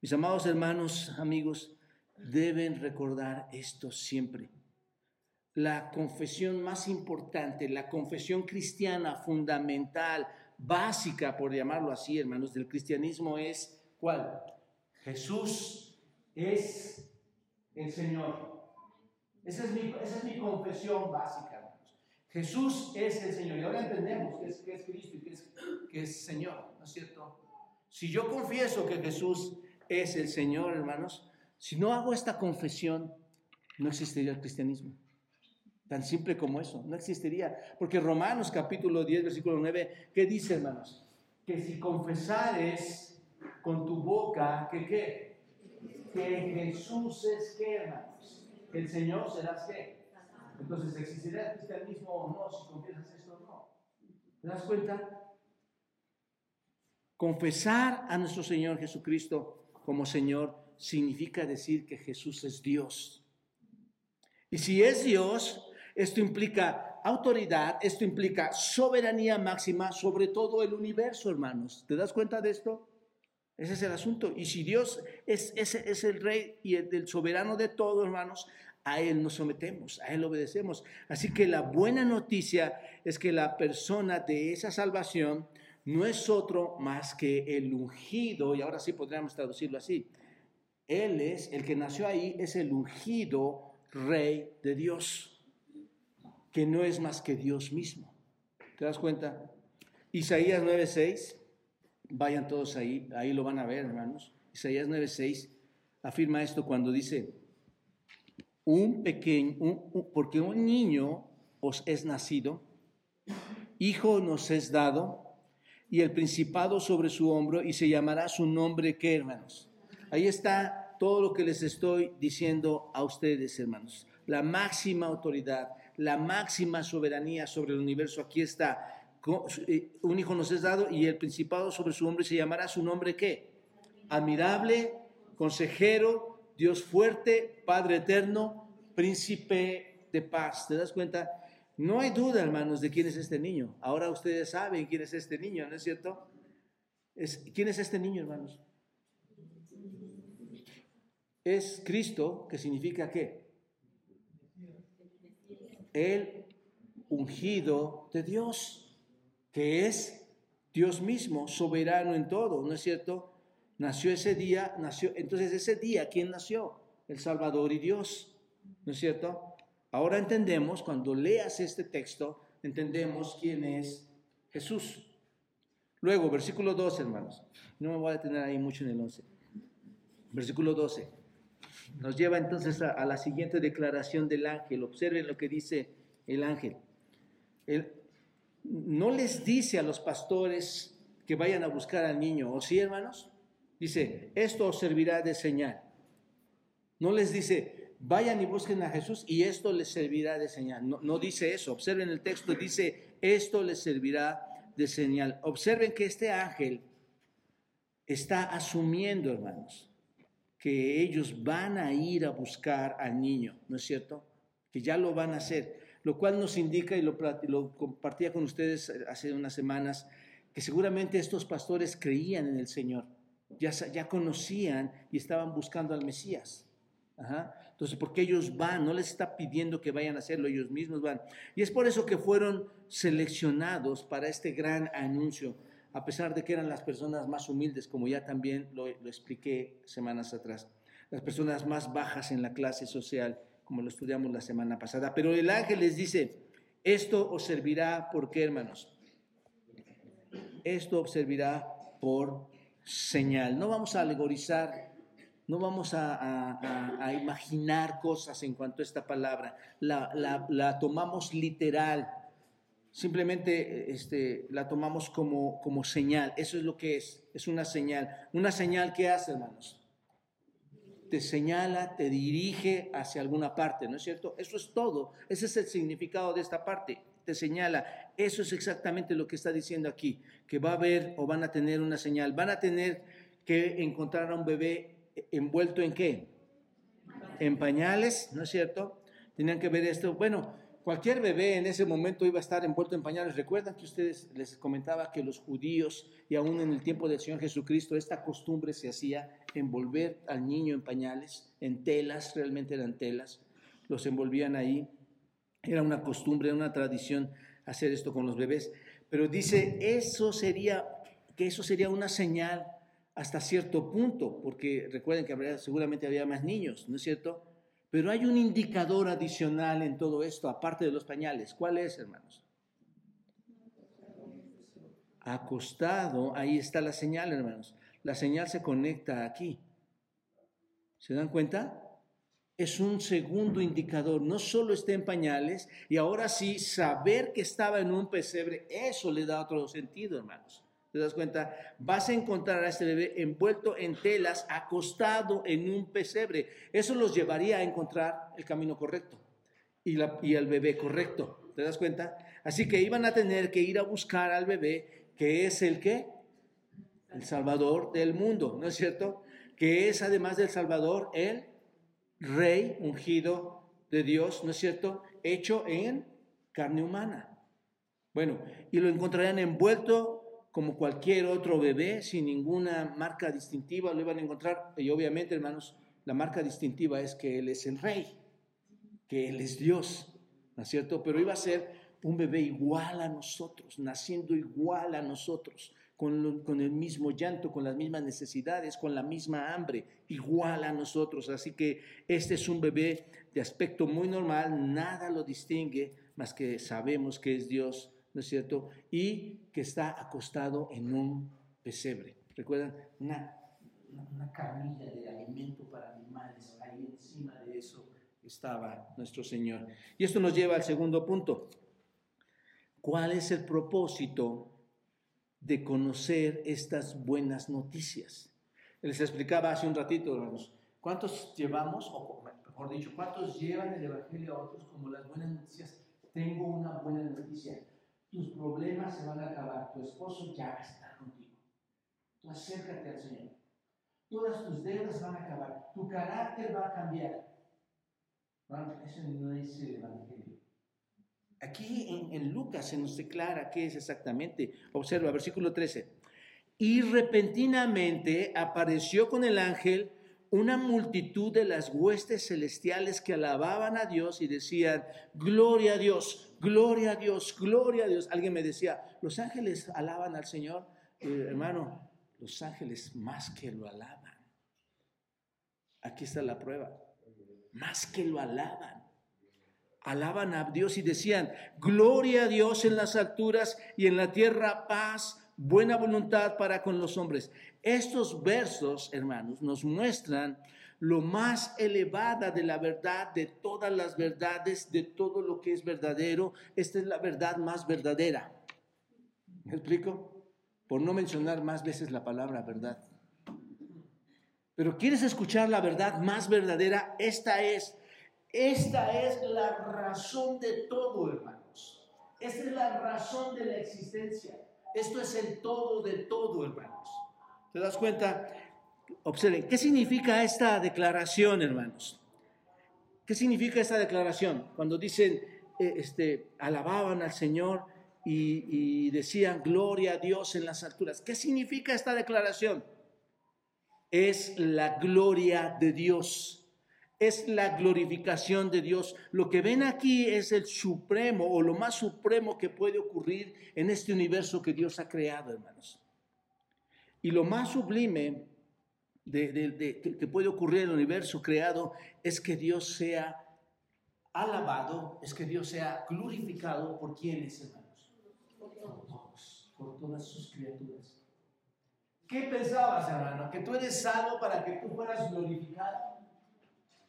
Mis amados hermanos, amigos, deben recordar esto siempre. La confesión más importante, la confesión cristiana fundamental, básica, por llamarlo así, hermanos, del cristianismo es ¿cuál? Jesús es el Señor. Esa es mi, confesión básica, hermanos. Jesús es el Señor. Y ahora entendemos que es, Cristo y que es Señor, ¿no es cierto? Si yo confieso que Jesús es el Señor, hermanos, si no hago esta confesión, no existiría el cristianismo. Tan simple como eso, no existiría. Porque Romanos capítulo 10, versículo 9, ¿qué dice, hermanos? Que si confesares con tu boca que qué? Que Jesús es qué, hermanos? el Señor serás qué. Entonces, ¿existirá el cristianismo o no si confiesas esto o no? ¿Te das cuenta? Confesar a nuestro Señor Jesucristo como Señor significa decir que Jesús es Dios. Y si es Dios, esto implica autoridad, esto implica soberanía máxima sobre todo el universo, hermanos. ¿Te das cuenta de esto? Ese es el asunto. Y si Dios es, es el rey y el, soberano de todo, hermanos, a Él nos sometemos, a Él obedecemos. Así que la buena noticia es que la persona de esa salvación no es otro más que el ungido, y ahora sí podríamos traducirlo así. Él es, el que nació ahí, es el ungido rey de Dios, que no es más que Dios mismo. ¿Te das cuenta? Isaías 9:6 Vayan todos ahí, ahí lo van a ver, hermanos. Isaías 9:6 afirma esto cuando dice, un pequeño, porque un niño os es nacido, hijo nos es dado, y el principado sobre su hombro, y se llamará su nombre, ¿qué, hermanos? Ahí está todo lo que les estoy diciendo a ustedes, hermanos. La máxima autoridad, la máxima soberanía sobre el universo, aquí está eh, un hijo nos es dado y el principado sobre su hombre se llamará su nombre qué? Admirable, consejero, Dios fuerte, Padre eterno, príncipe de paz. ¿Te das cuenta? No hay duda, hermanos, de quién es este niño. Ahora ustedes saben quién es este niño, ¿no es cierto? Es, ¿Quién es este niño, hermanos? Es Cristo, que significa qué? Él ungido de Dios, que es Dios mismo, soberano en todo, ¿no es cierto? Nació ese día, nació, entonces ese día, ¿quién nació? El Salvador y Dios, ¿no es cierto? Ahora entendemos, cuando leas este texto, entendemos quién es Jesús. Luego, versículo 12, hermanos. No me voy a detener ahí mucho en el 11. Versículo 12. Nos lleva entonces a, la siguiente declaración del ángel. Observen lo que dice el ángel. no les dice a los pastores que vayan a buscar al niño, ¿o sí, hermanos? Dice, esto os servirá de señal. No les dice, vayan y busquen a Jesús y esto les servirá de señal. No, no dice eso. Observen el texto, dice, esto les servirá de señal. Observen que este ángel está asumiendo, hermanos, que ellos van a ir a buscar al niño, ¿no es cierto? Que ya lo van a hacer, lo cual nos indica, y lo, compartía con ustedes hace unas semanas, que seguramente estos pastores creían en el Señor, ya, conocían y estaban buscando al Mesías. Entonces, porque ellos van, no les está pidiendo que vayan a hacerlo, ellos mismos van. Y es por eso que fueron seleccionados para este gran anuncio, a pesar de que eran las personas más humildes, como ya también lo, expliqué semanas atrás, las personas más bajas en la clase social, como lo estudiamos la semana pasada. Pero el ángel les dice, esto os servirá, ¿por qué, hermanos? Esto os servirá por señal. No vamos a alegorizar no vamos a, imaginar cosas en cuanto a esta palabra, la, tomamos literal, simplemente este, la tomamos como, como señal, eso es lo que es, es una señal. Una señal que hace, hermanos, te señala, te dirige hacia alguna parte, ¿no es cierto? Eso es todo, ese es el significado de esta parte, te señala. Eso es exactamente lo que está diciendo aquí, que va a haber o van a tener una señal, van a tener que encontrar a un bebé envuelto en qué? En pañales, ¿no es cierto? Tenían que ver esto. Bueno, cualquier bebé en ese momento iba a estar envuelto en pañales. Recuerdan que ustedes les comentaba que los judíos y aún en el tiempo del Señor Jesucristo esta costumbre se hacía envolver al niño en pañales, en telas, realmente eran telas, los envolvían ahí. Era una costumbre, una tradición hacer esto con los bebés. Pero dice, eso sería, que eso sería una señal hasta cierto punto, porque recuerden que seguramente había más niños, ¿no es cierto? Pero hay un indicador adicional en todo esto, aparte de los pañales. ¿Cuál es, hermanos? Acostado, ahí está la señal, hermanos. La señal se conecta aquí. ¿Se dan cuenta? Es un segundo indicador. No solo está en pañales, y ahora sí, saber que estaba en un pesebre, eso le da otro sentido, hermanos. ¿Te das cuenta? Vas a encontrar a este bebé envuelto en telas, acostado en un pesebre. Eso los llevaría a encontrar el camino correcto y, la, y el bebé correcto. ¿Te das cuenta? Así que iban a tener que ir a buscar al bebé, que es el que? El Salvador del mundo, ¿no es cierto? Que es además del Salvador el Rey ungido de Dios, ¿no es cierto? Hecho en carne humana. Bueno, y lo encontrarían envuelto como cualquier otro bebé, sin ninguna marca distintiva, lo iban a encontrar. Y obviamente, hermanos, la marca distintiva es que Él es el rey, que Él es Dios, ¿no es cierto? Pero iba a ser un bebé igual a nosotros, naciendo igual a nosotros, con, con, el mismo llanto, con las mismas necesidades, con la misma hambre, igual a nosotros. Así que este es un bebé de aspecto muy normal, nada lo distingue, más que sabemos que es Dios ¿no es cierto? Y que está acostado en un pesebre. ¿Recuerdan? Una, una, camilla de alimento para animales. Ahí encima de eso estaba nuestro Señor. Y esto nos lleva al segundo punto. ¿Cuál es el propósito de conocer estas buenas noticias? Les explicaba hace un ratito, hermanos, ¿cuántos llevamos, o mejor dicho, cuántos llevan el Evangelio a otros como las buenas noticias? Tengo una buena noticia tus problemas se van a acabar, tu esposo ya está contigo. Tú acércate al Señor. Todas tus deudas van a acabar, tu carácter va a cambiar. eso no el Evangelio. Aquí en, en, Lucas se nos declara qué es exactamente. Observa, versículo 13. Y repentinamente apareció con el ángel una multitud de las huestes celestiales que alababan a Dios y decían, gloria a Dios, gloria a Dios, gloria a Dios. Alguien me decía, los ángeles alaban al Señor. Eh, hermano, los ángeles más que lo alaban. Aquí está la prueba. Más que lo alaban. Alaban a Dios y decían, gloria a Dios en las alturas y en la tierra paz, buena voluntad para con los hombres. Estos versos, hermanos, nos muestran lo más elevada de la verdad, de todas las verdades, de todo lo que es verdadero. Esta es la verdad más verdadera. ¿Me explico? Por no mencionar más veces la palabra verdad. Pero quieres escuchar la verdad más verdadera, esta es. Esta es la razón de todo, hermanos. Esta es la razón de la existencia. Esto es el todo de todo, hermanos. ¿Te das cuenta? Observen, ¿qué significa esta declaración, hermanos? ¿Qué significa esta declaración? Cuando dicen, eh, este, alababan al Señor y, y decían, gloria a Dios en las alturas. ¿Qué significa esta declaración? Es la gloria de Dios es la glorificación de Dios. Lo que ven aquí es el supremo o lo más supremo que puede ocurrir en este universo que Dios ha creado, hermanos. Y lo más sublime de, que puede ocurrir en el universo creado es que Dios sea alabado, es que Dios sea glorificado por quienes, hermanos. Por todos, por todas sus criaturas. ¿Qué pensabas, hermano? ¿Que tú eres salvo para que tú fueras glorificado?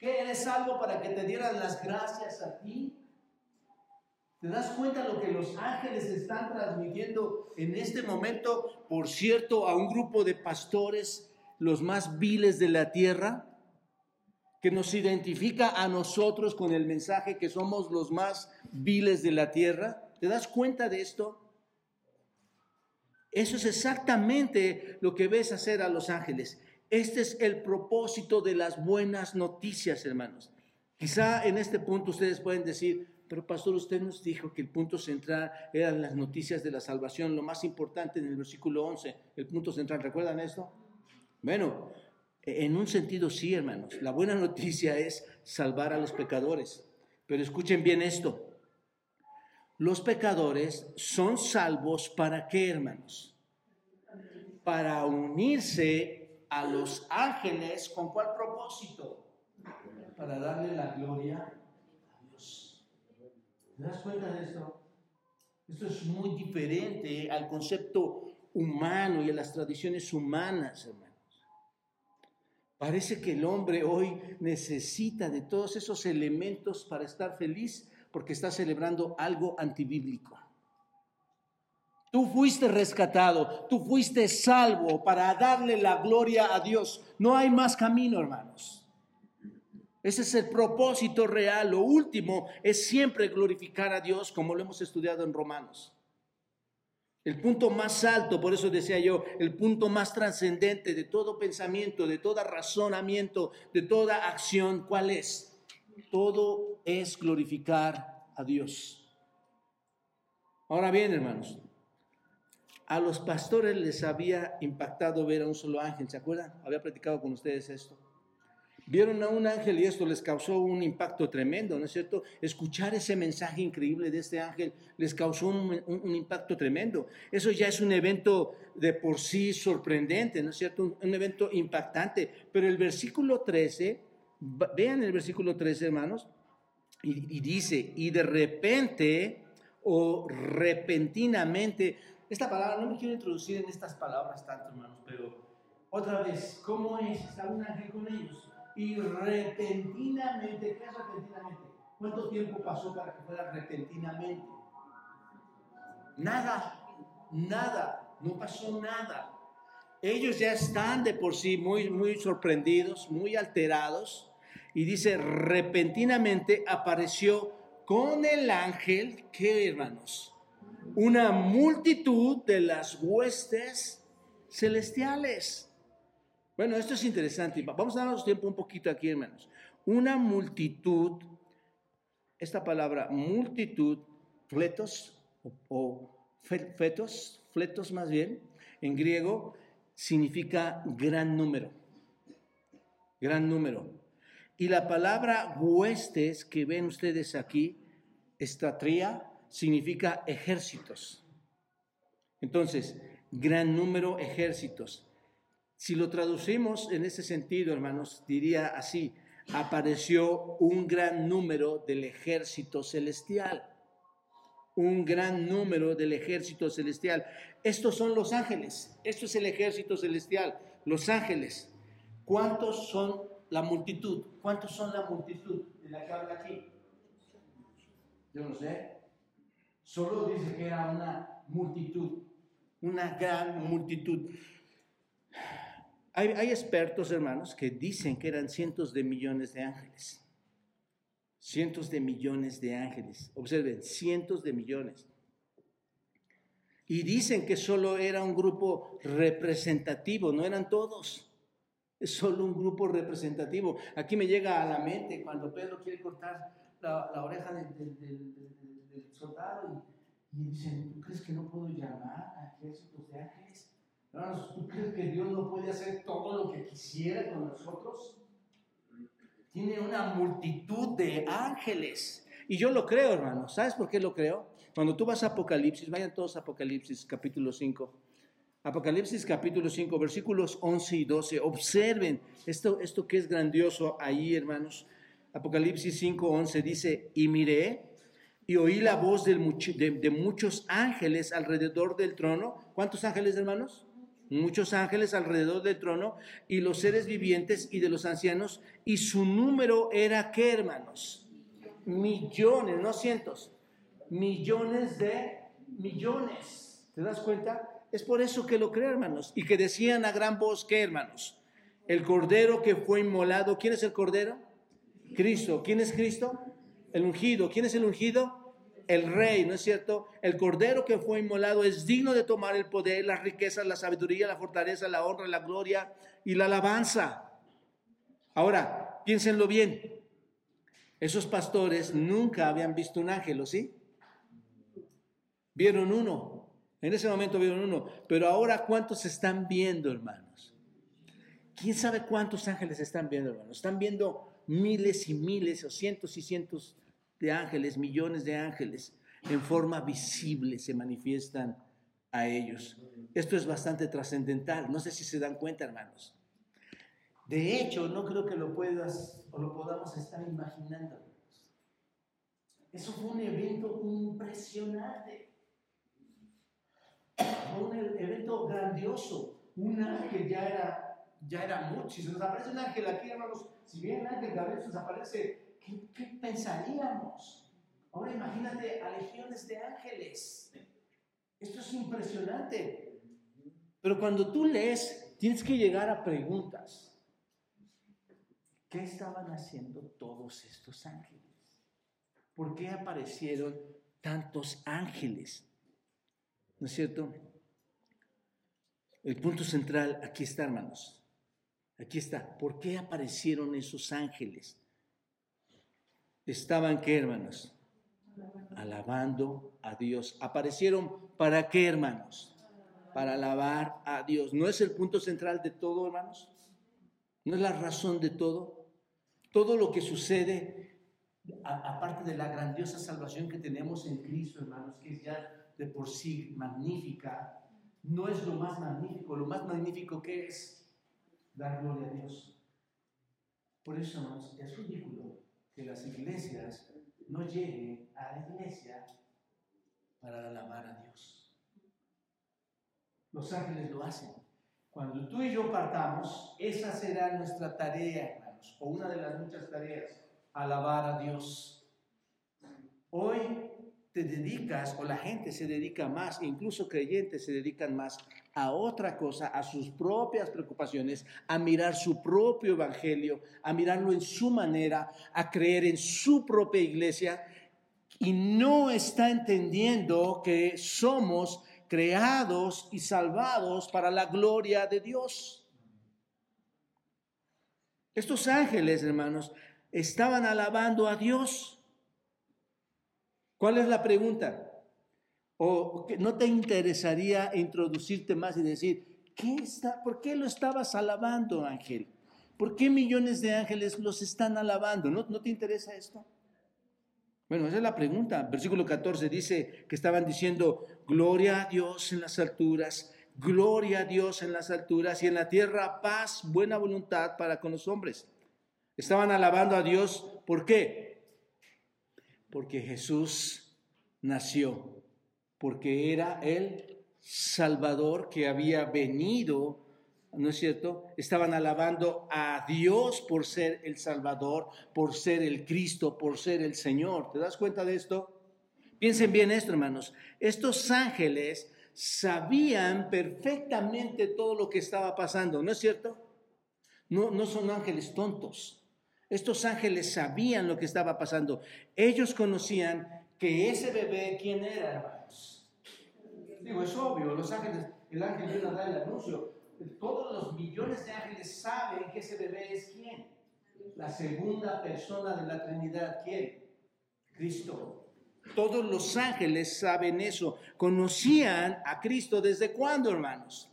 ¿Que eres salvo para que te dieran las gracias a ti? ¿Te das cuenta lo que los ángeles están transmitiendo en este momento, por cierto, a un grupo de pastores, los más viles de la tierra? que nos identifica a nosotros con el mensaje que somos los más viles de la tierra. ¿Te das cuenta de esto? Eso es exactamente lo que ves hacer a los ángeles. Este es el propósito de las buenas noticias, hermanos. Quizá en este punto ustedes pueden decir, pero pastor, usted nos dijo que el punto central eran las noticias de la salvación, lo más importante en el versículo 11, el punto central. ¿Recuerdan esto? Bueno, en un sentido sí, hermanos. La buena noticia es salvar a los pecadores. Pero escuchen bien esto. Los pecadores son salvos para qué, hermanos? Para unirse a los ángeles con cuál propósito? Para darle la gloria ¿Te das cuenta de esto? Esto es muy diferente al concepto humano y a las tradiciones humanas, hermanos. Parece que el hombre hoy necesita de todos esos elementos para estar feliz porque está celebrando algo antibíblico. Tú fuiste rescatado, tú fuiste salvo para darle la gloria a Dios. No hay más camino, hermanos. Ese es el propósito real. Lo último es siempre glorificar a Dios como lo hemos estudiado en Romanos. El punto más alto, por eso decía yo, el punto más trascendente de todo pensamiento, de todo razonamiento, de toda acción, ¿cuál es? Todo es glorificar a Dios. Ahora bien, hermanos, a los pastores les había impactado ver a un solo ángel, ¿se acuerdan? Había platicado con ustedes esto. Vieron a un ángel y esto les causó un impacto tremendo, ¿no es cierto? Escuchar ese mensaje increíble de este ángel les causó un, impacto tremendo. Eso ya es un evento de por sí sorprendente, ¿no es cierto? Un, evento impactante. Pero el versículo 13, vean el versículo 13, hermanos, y, y dice, y de repente o repentinamente, esta palabra, no me quiero introducir en estas palabras tanto, hermanos, pero otra vez, ¿cómo es? Está un ángel con ellos y repentinamente, ¿qué es repentinamente? ¿Cuánto tiempo pasó para que fuera repentinamente? Nada, nada, no pasó nada. Ellos ya están de por sí muy, muy sorprendidos, muy alterados. Y dice, repentinamente apareció con el ángel, ¿qué hermanos? Una multitud de las huestes celestiales. Bueno, esto es interesante. Vamos a darnos tiempo un poquito aquí, hermanos. Una multitud, esta palabra multitud, fletos o, fetos, fletos más bien, en griego, significa gran número. gran número. Y la palabra huestes que ven ustedes aquí, estatría, significa ejércitos. Entonces, gran número ejércitos. Si lo traducimos en ese sentido, hermanos, diría así, apareció un gran número del ejército celestial. Un gran número del ejército celestial. Estos son los ángeles. Esto es el ejército celestial. Los ángeles. ¿Cuántos son la multitud? ¿Cuántos son la multitud de la que habla aquí? Yo no sé. Solo dice que era una multitud. Una gran multitud. Hay, expertos, hermanos, que dicen que eran cientos de millones de ángeles. Cientos de millones de ángeles. Observen, cientos de millones. Y dicen que solo era un grupo representativo, no eran todos. Es solo un grupo representativo. Aquí me llega a la mente cuando Pedro quiere cortar la, oreja del, soldado y, y dicen, ¿tú crees que no puedo llamar a ejércitos de ángeles? ¿tú crees que Dios no puede hacer todo lo que quisiera con nosotros? Tiene una multitud de ángeles. Y yo lo creo, hermano. ¿Sabes por qué lo creo? Cuando tú vas a Apocalipsis, vayan todos a Apocalipsis capítulo 5. Apocalipsis capítulo 5, versículos 11 y 12. Observen esto, esto que es grandioso ahí, hermanos. Apocalipsis 5, 11 dice, y miré y oí la voz de, muchos ángeles alrededor del trono. ¿Cuántos ángeles, hermanos? muchos ángeles alrededor del trono y los seres vivientes y de los ancianos, y su número era qué, hermanos? Millones, no cientos, millones de millones. ¿Te das cuenta? Es por eso que lo creo, hermanos, y que decían a gran voz ¿qué, hermanos, el cordero que fue inmolado, ¿quién es el cordero? Cristo. ¿Quién es Cristo? El ungido. ¿Quién es el ungido? El rey, ¿no es cierto? El cordero que fue inmolado es digno de tomar el poder, las riquezas, la sabiduría, la fortaleza, la honra, la gloria y la alabanza. Ahora, piénsenlo bien. Esos pastores nunca habían visto un ángel, ¿o sí? Vieron uno. En ese momento vieron uno. Pero ahora, ¿cuántos están viendo, hermanos? ¿Quién sabe cuántos ángeles están viendo, hermanos? Están viendo miles y miles o cientos y cientos de ángeles, millones de ángeles, en forma visible se manifiestan a ellos. Esto es bastante trascendental. No sé si se dan cuenta, hermanos. De hecho, no creo que lo puedas o lo podamos estar imaginando. Eso fue un evento impresionante. Fue un evento grandioso. Un ángel ya era, ya era mucho. Si nos aparece un ángel aquí, hermanos, si bien el ángel Gabriel se nos aparece ¿qué, pensaríamos? Ahora imagínate a legiones de ángeles. Esto es impresionante. Pero cuando tú lees, tienes que llegar a preguntas. ¿Qué estaban haciendo todos estos ángeles? ¿Por qué aparecieron tantos ángeles? ¿No es cierto? El punto central aquí está, hermanos. Aquí está. ¿Por qué aparecieron esos ángeles? Estaban, ¿qué hermanos? Alabando a Dios. ¿Aparecieron para qué, hermanos? Para alabar a Dios. ¿No es el punto central de todo, hermanos? ¿No es la razón de todo? Todo lo que sucede, aparte de la grandiosa salvación que tenemos en Cristo, hermanos, que es ya de por sí magnífica, no es lo más magnífico. Lo más magnífico que es dar gloria a Dios. Por eso, hermanos, es ridículo las iglesias no lleguen a la iglesia para alabar a Dios. Los ángeles lo hacen. Cuando tú y yo partamos, esa será nuestra tarea, hermanos, o una de las muchas tareas, alabar a Dios. Hoy te dedicas, o la gente se dedica más, incluso creyentes se dedican más a otra cosa, a sus propias preocupaciones, a mirar su propio evangelio, a mirarlo en su manera, a creer en su propia iglesia, y no está entendiendo que somos creados y salvados para la gloria de Dios. Estos ángeles, hermanos, estaban alabando a Dios. ¿Cuál es la pregunta? ¿O no te interesaría introducirte más y decir, ¿qué está, ¿por qué lo estabas alabando, Ángel? ¿Por qué millones de ángeles los están alabando? ¿No, ¿No te interesa esto? Bueno, esa es la pregunta. Versículo 14 dice que estaban diciendo, gloria a Dios en las alturas, gloria a Dios en las alturas y en la tierra paz, buena voluntad para con los hombres. Estaban alabando a Dios, ¿por qué? Porque Jesús nació, porque era el Salvador que había venido ¿no es cierto? Estaban alabando a Dios por ser el Salvador, por ser el Cristo, por ser el Señor. ¿Te das cuenta de esto? Piensen bien esto, hermanos. Estos ángeles sabían perfectamente todo lo que estaba pasando, ¿no es cierto? No, no son ángeles tontos. Estos ángeles sabían lo que estaba pasando. Ellos conocían que ese bebé, ¿quién era, hermanos? Digo, es obvio, los ángeles, el ángel viene a dar el anuncio todos los millones de ángeles saben que ese bebé es quién. La segunda persona de la Trinidad, ¿quién? Cristo. Todos los ángeles saben eso. Conocían a Cristo desde cuándo, hermanos?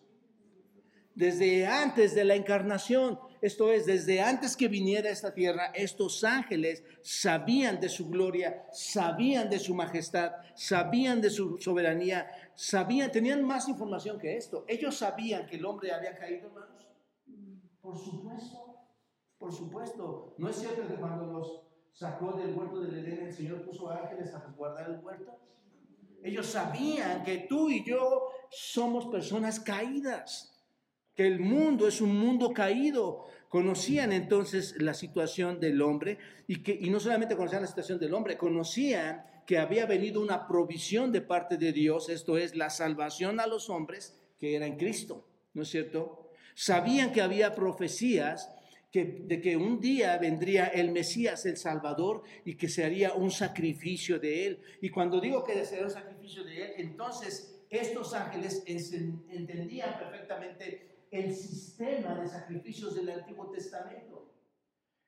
Desde antes de la encarnación. Esto es, desde antes que viniera a esta tierra, estos ángeles sabían de su gloria, sabían de su majestad, sabían de su soberanía, sabían, tenían más información que esto. Ellos sabían que el hombre había caído, hermanos. Por supuesto, por supuesto. ¿No es cierto que cuando los sacó del huerto del Edén, el Señor puso ángeles a resguardar el huerto? Ellos sabían que tú y yo somos personas caídas que el mundo es un mundo caído. Conocían entonces la situación del hombre y, que, y no solamente conocían la situación del hombre, conocían que había venido una provisión de parte de Dios, esto es la salvación a los hombres, que era en Cristo, ¿no es cierto? Sabían que había profecías que, de que un día vendría el Mesías, el Salvador, y que se haría un sacrificio de él. Y cuando digo que sería un sacrificio de él, entonces estos ángeles entendían perfectamente el sistema de sacrificios del Antiguo Testamento.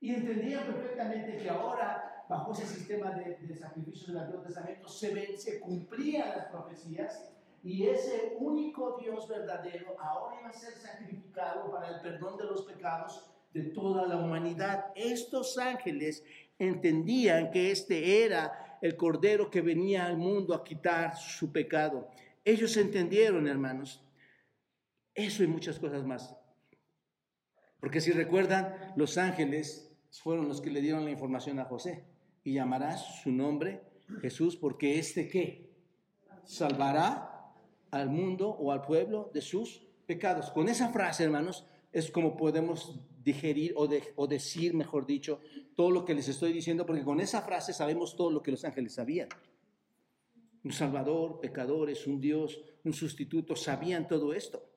Y entendían perfectamente que ahora, bajo ese sistema de, sacrificios del Antiguo Testamento, se, se cumplían las profecías y ese único Dios verdadero ahora iba a ser sacrificado para el perdón de los pecados de toda la humanidad. Estos ángeles entendían que este era el Cordero que venía al mundo a quitar su pecado. Ellos entendieron, hermanos, eso y muchas cosas más. Porque si recuerdan, los ángeles fueron los que le dieron la información a José. Y llamarás su nombre Jesús porque este qué? Salvará al mundo o al pueblo de sus pecados. Con esa frase, hermanos, es como podemos digerir o, o decir, mejor dicho, todo lo que les estoy diciendo, porque con esa frase sabemos todo lo que los ángeles sabían. Un Salvador, pecadores, un Dios, un sustituto, sabían todo esto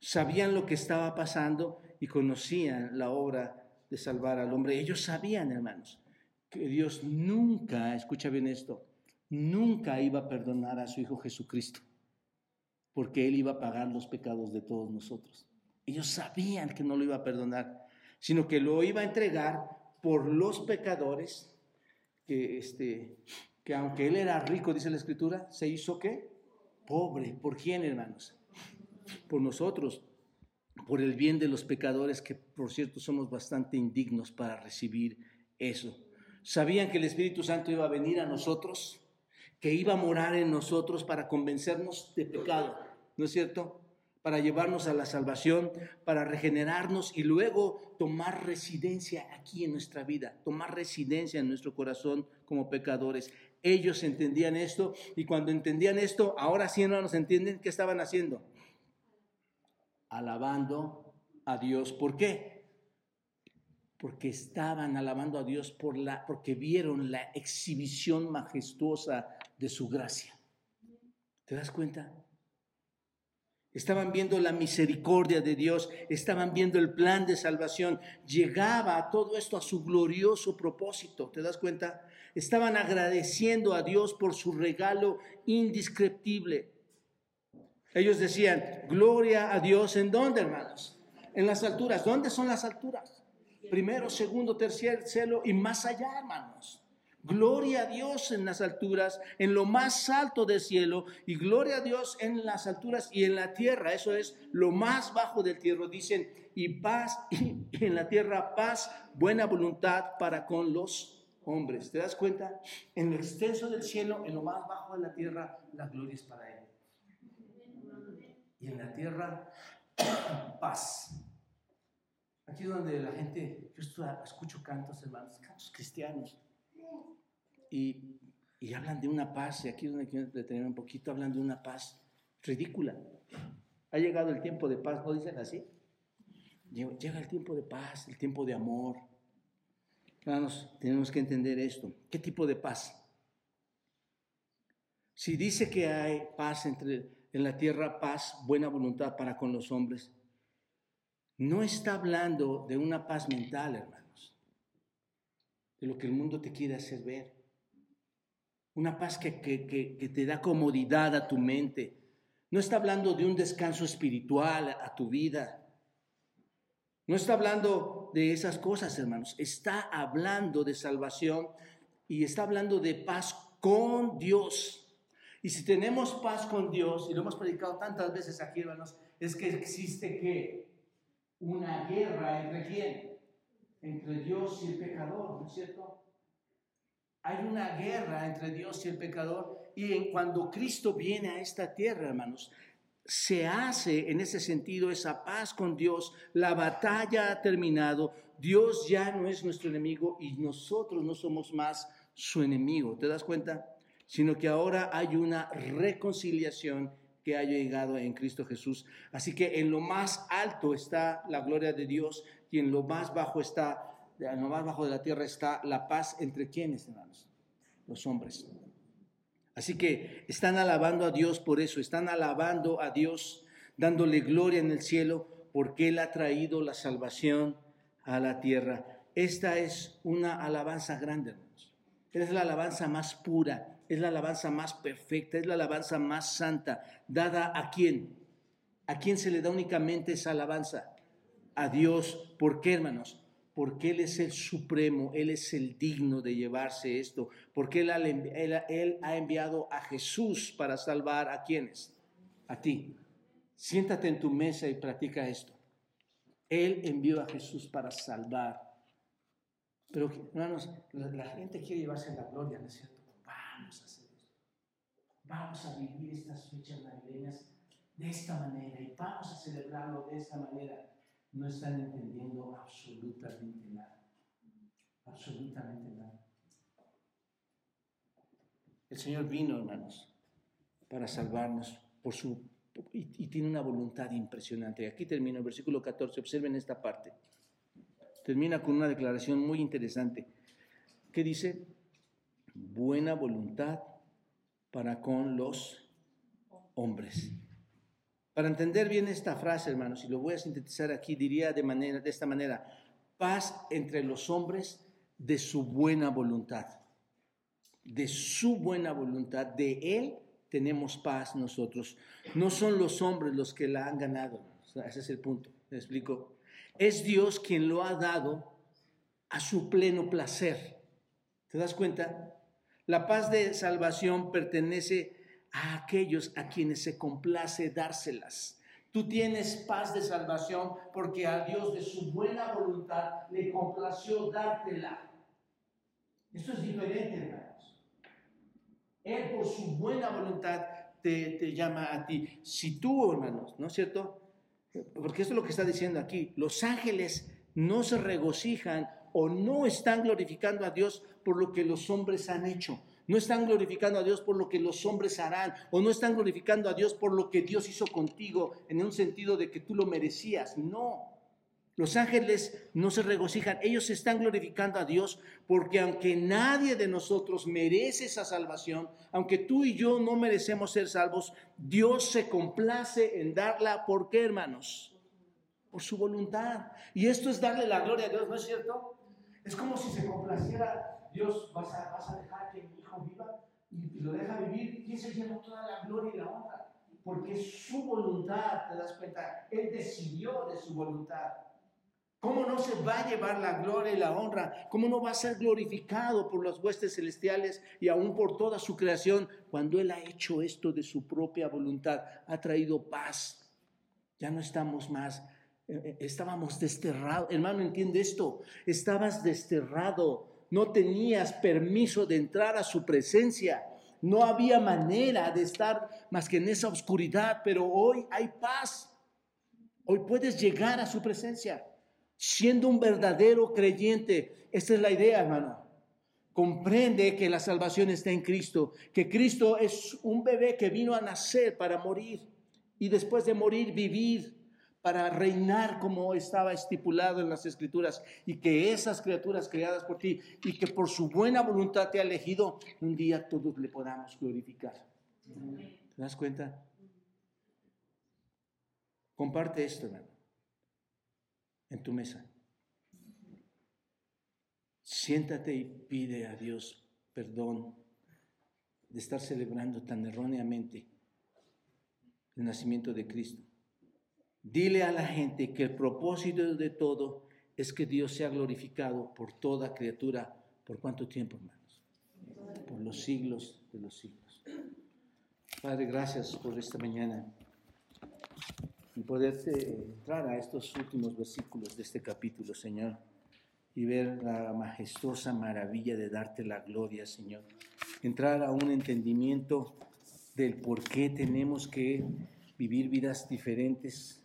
sabían lo que estaba pasando y conocían la obra de salvar al hombre. Ellos sabían, hermanos, que Dios nunca, escucha bien esto, nunca iba a perdonar a su Hijo Jesucristo, porque Él iba a pagar los pecados de todos nosotros. Ellos sabían que no lo iba a perdonar, sino que lo iba a entregar por los pecadores, que, este, que aunque Él era rico, dice la Escritura, se hizo qué? Pobre. ¿Por quién, hermanos? Por nosotros, por el bien de los pecadores, que por cierto somos bastante indignos para recibir eso. ¿Sabían que el Espíritu Santo iba a venir a nosotros? Que iba a morar en nosotros para convencernos de pecado, ¿no es cierto? Para llevarnos a la salvación, para regenerarnos y luego tomar residencia aquí en nuestra vida, tomar residencia en nuestro corazón como pecadores. Ellos entendían esto y cuando entendían esto, ahora sí no nos entienden qué estaban haciendo alabando a Dios. ¿Por qué? Porque estaban alabando a Dios por la, porque vieron la exhibición majestuosa de su gracia. ¿Te das cuenta? Estaban viendo la misericordia de Dios, estaban viendo el plan de salvación. Llegaba todo esto a su glorioso propósito. ¿Te das cuenta? Estaban agradeciendo a Dios por su regalo indescriptible. Ellos decían, gloria a Dios, ¿en dónde, hermanos? En las alturas. ¿Dónde son las alturas? Primero, segundo, tercer cielo y más allá, hermanos. Gloria a Dios en las alturas, en lo más alto del cielo, y gloria a Dios en las alturas y en la tierra. Eso es lo más bajo del tierra. Dicen, y paz, y en la tierra paz, buena voluntad para con los hombres. ¿Te das cuenta? En lo extenso del cielo, en lo más bajo de la tierra, la gloria es para Él. Y en la tierra, paz. Aquí donde la gente, yo escucho cantos, hermanos, cantos cristianos y, hablan de una paz, y aquí donde quiero detener un poquito, hablan de una paz ridícula. Ha llegado el tiempo de paz, ¿no dicen así? Llega el tiempo de paz, el tiempo de amor. Hermanos, tenemos que entender esto. ¿Qué tipo de paz? Si dice que hay paz entre, en la tierra, paz, buena voluntad para con los hombres, no está hablando de una paz mental, hermanos, de lo que el mundo te quiere hacer ver una paz que, te da comodidad a tu mente. No está hablando de un descanso espiritual a tu vida. No está hablando de esas cosas, hermanos. Está hablando de salvación y está hablando de paz con Dios. Y si tenemos paz con Dios, y lo hemos predicado tantas veces aquí, hermanos, es que existe que una guerra entre quién? Entre Dios y el pecador, ¿no es cierto? Hay una guerra entre Dios y el pecador y en cuando Cristo viene a esta tierra, hermanos, se hace en ese sentido esa paz con Dios, la batalla ha terminado, Dios ya no es nuestro enemigo y nosotros no somos más su enemigo, ¿te das cuenta? Sino que ahora hay una reconciliación que ha llegado en Cristo Jesús. Así que en lo más alto está la gloria de Dios y en lo más bajo está lo más bajo de la tierra está la paz entre quienes, hermanos, los hombres. Así que están alabando a Dios por eso, están alabando a Dios, dándole gloria en el cielo, porque Él ha traído la salvación a la tierra. Esta es una alabanza grande, hermanos. Es la alabanza más pura, es la alabanza más perfecta, es la alabanza más santa, dada a quién. ¿A quién se le da únicamente esa alabanza? A Dios. ¿Por qué, hermanos? porque Él es el supremo, Él es el digno de llevarse esto, porque Él, ha enviado a Jesús para salvar a quienes, a ti. Siéntate en tu mesa y practica esto. Él envió a Jesús para salvar. Pero, hermanos, la, gente quiere llevarse la gloria, ¿no es cierto? Vamos a hacer esto. Vamos a vivir estas fechas navideñas de esta manera y vamos a celebrarlo de esta manera no están entendiendo absolutamente nada. Absolutamente nada. El Señor vino, hermanos, para salvarnos por su y, tiene una voluntad impresionante. Aquí termina el versículo 14. Observen esta parte. Termina con una declaración muy interesante. ¿Qué dice? Buena voluntad para con los hombres. Para entender bien esta frase, hermanos, y lo voy a sintetizar aquí, diría de, manera, de esta manera, paz entre los hombres de su buena voluntad. De su buena voluntad, de Él tenemos paz nosotros. No son los hombres los que la han ganado. ese es el punto. ¿Me explico? Es Dios quien lo ha dado a su pleno placer. ¿Te das cuenta? La paz de salvación pertenece a aquellos a quienes se complace dárselas. Tú tienes paz de salvación porque a Dios de su buena voluntad le complació dártela. Esto es diferente, hermanos. Él por su buena voluntad te, te llama a ti. Si tú, hermanos, ¿no es cierto? Porque esto es lo que está diciendo aquí. Los ángeles no se regocijan o no están glorificando a Dios por lo que los hombres han hecho, no están glorificando a Dios por lo que los hombres harán o no están glorificando a Dios por lo que Dios hizo contigo en un sentido de que tú lo merecías. No. Los ángeles no se regocijan, ellos están glorificando a Dios porque aunque nadie de nosotros merece esa salvación, aunque tú y yo no merecemos ser salvos, Dios se complace en darla. ¿Por qué, hermanos? Por su voluntad. Y esto es darle la gloria a Dios, ¿no es cierto? Es como si se complaciera Dios, vas a, dejar que viva y, lo deja vivir, ¿quién se lleva toda la gloria y la honra? Porque es su voluntad, te das cuenta, Él decidió de su voluntad. ¿Cómo no se va a llevar la gloria y la honra? ¿Cómo no va a ser glorificado por los huestes celestiales y aún por toda su creación cuando Él ha hecho esto de su propia voluntad? Ha traído paz. Ya no estamos más, estábamos desterrados. Hermano, entiende esto. Estabas desterrado. No tenías permiso de entrar a su presencia. No había manera de estar más que en esa oscuridad, pero hoy hay paz. Hoy puedes llegar a su presencia siendo un verdadero creyente. Esta es la idea, hermano. Comprende que la salvación está en Cristo, que Cristo es un bebé que vino a nacer para morir y después de morir vivir para reinar como estaba estipulado en las escrituras y que esas criaturas creadas por ti y que por su buena voluntad te ha elegido, un día todos le podamos glorificar. ¿Te das cuenta? Comparte esto, hermano en tu mesa. Siéntate y pide a Dios perdón de estar celebrando tan erróneamente el nacimiento de Cristo. Dile a la gente que el propósito de todo es que Dios sea glorificado por toda criatura. ¿Por cuánto tiempo, hermanos? Por los siglos de los siglos. Padre, gracias por esta mañana y poder entrar a estos últimos versículos de este capítulo, Señor, y ver la majestuosa maravilla de darte la gloria, Señor. Entrar a un entendimiento del por qué tenemos que vivir vidas diferentes,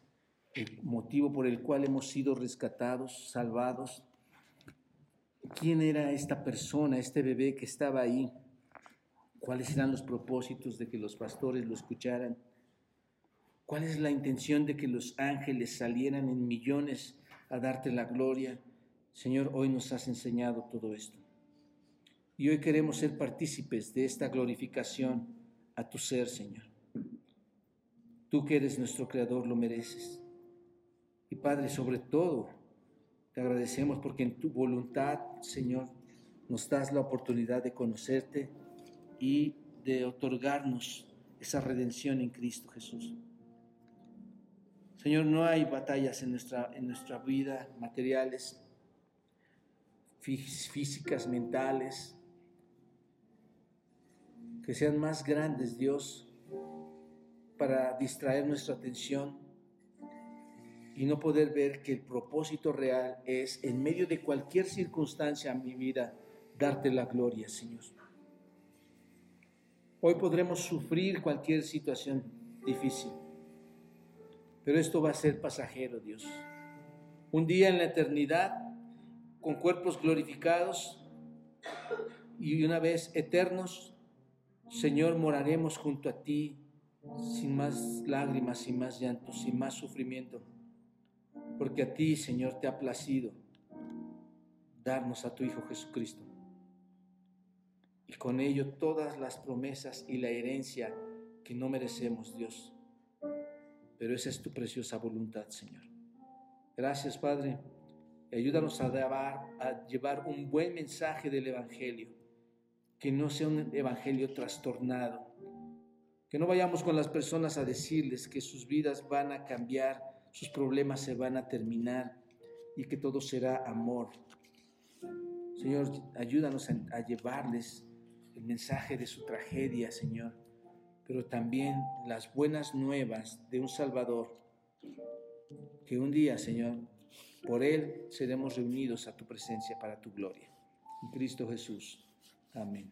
el motivo por el cual hemos sido rescatados, salvados. ¿Quién era esta persona, este bebé que estaba ahí? ¿Cuáles eran los propósitos de que los pastores lo escucharan? ¿Cuál es la intención de que los ángeles salieran en millones a darte la gloria? Señor, hoy nos has enseñado todo esto. Y hoy queremos ser partícipes de esta glorificación a tu ser, Señor. Tú que eres nuestro Creador lo mereces. Y Padre, sobre todo, te agradecemos porque en tu voluntad, Señor, nos das la oportunidad de conocerte y de otorgarnos esa redención en Cristo Jesús. Señor, no hay batallas en nuestra, en nuestra vida, materiales, físicas, mentales, que sean más grandes, Dios, para distraer nuestra atención y no poder ver que el propósito real es, en medio de cualquier circunstancia en mi vida, darte la gloria, Señor. Hoy podremos sufrir cualquier situación difícil pero esto va a ser pasajero, Dios. Un día en la eternidad, con cuerpos glorificados y una vez eternos, Señor, moraremos junto a ti sin más lágrimas, sin más llantos, sin más sufrimiento. Porque a ti, Señor, te ha placido darnos a tu Hijo Jesucristo. Y con ello todas las promesas y la herencia que no merecemos, Dios pero esa es tu preciosa voluntad, Señor. Gracias, Padre. Ayúdanos a llevar, a llevar un buen mensaje del Evangelio, que no sea un Evangelio trastornado, que no vayamos con las personas a decirles que sus vidas van a cambiar, sus problemas se van a terminar y que todo será amor. Señor, ayúdanos a, llevarles el mensaje de su tragedia, Señor pero también las buenas nuevas de un Salvador, que un día, Señor, por Él seremos reunidos a tu presencia para tu gloria. En Cristo Jesús. Amén.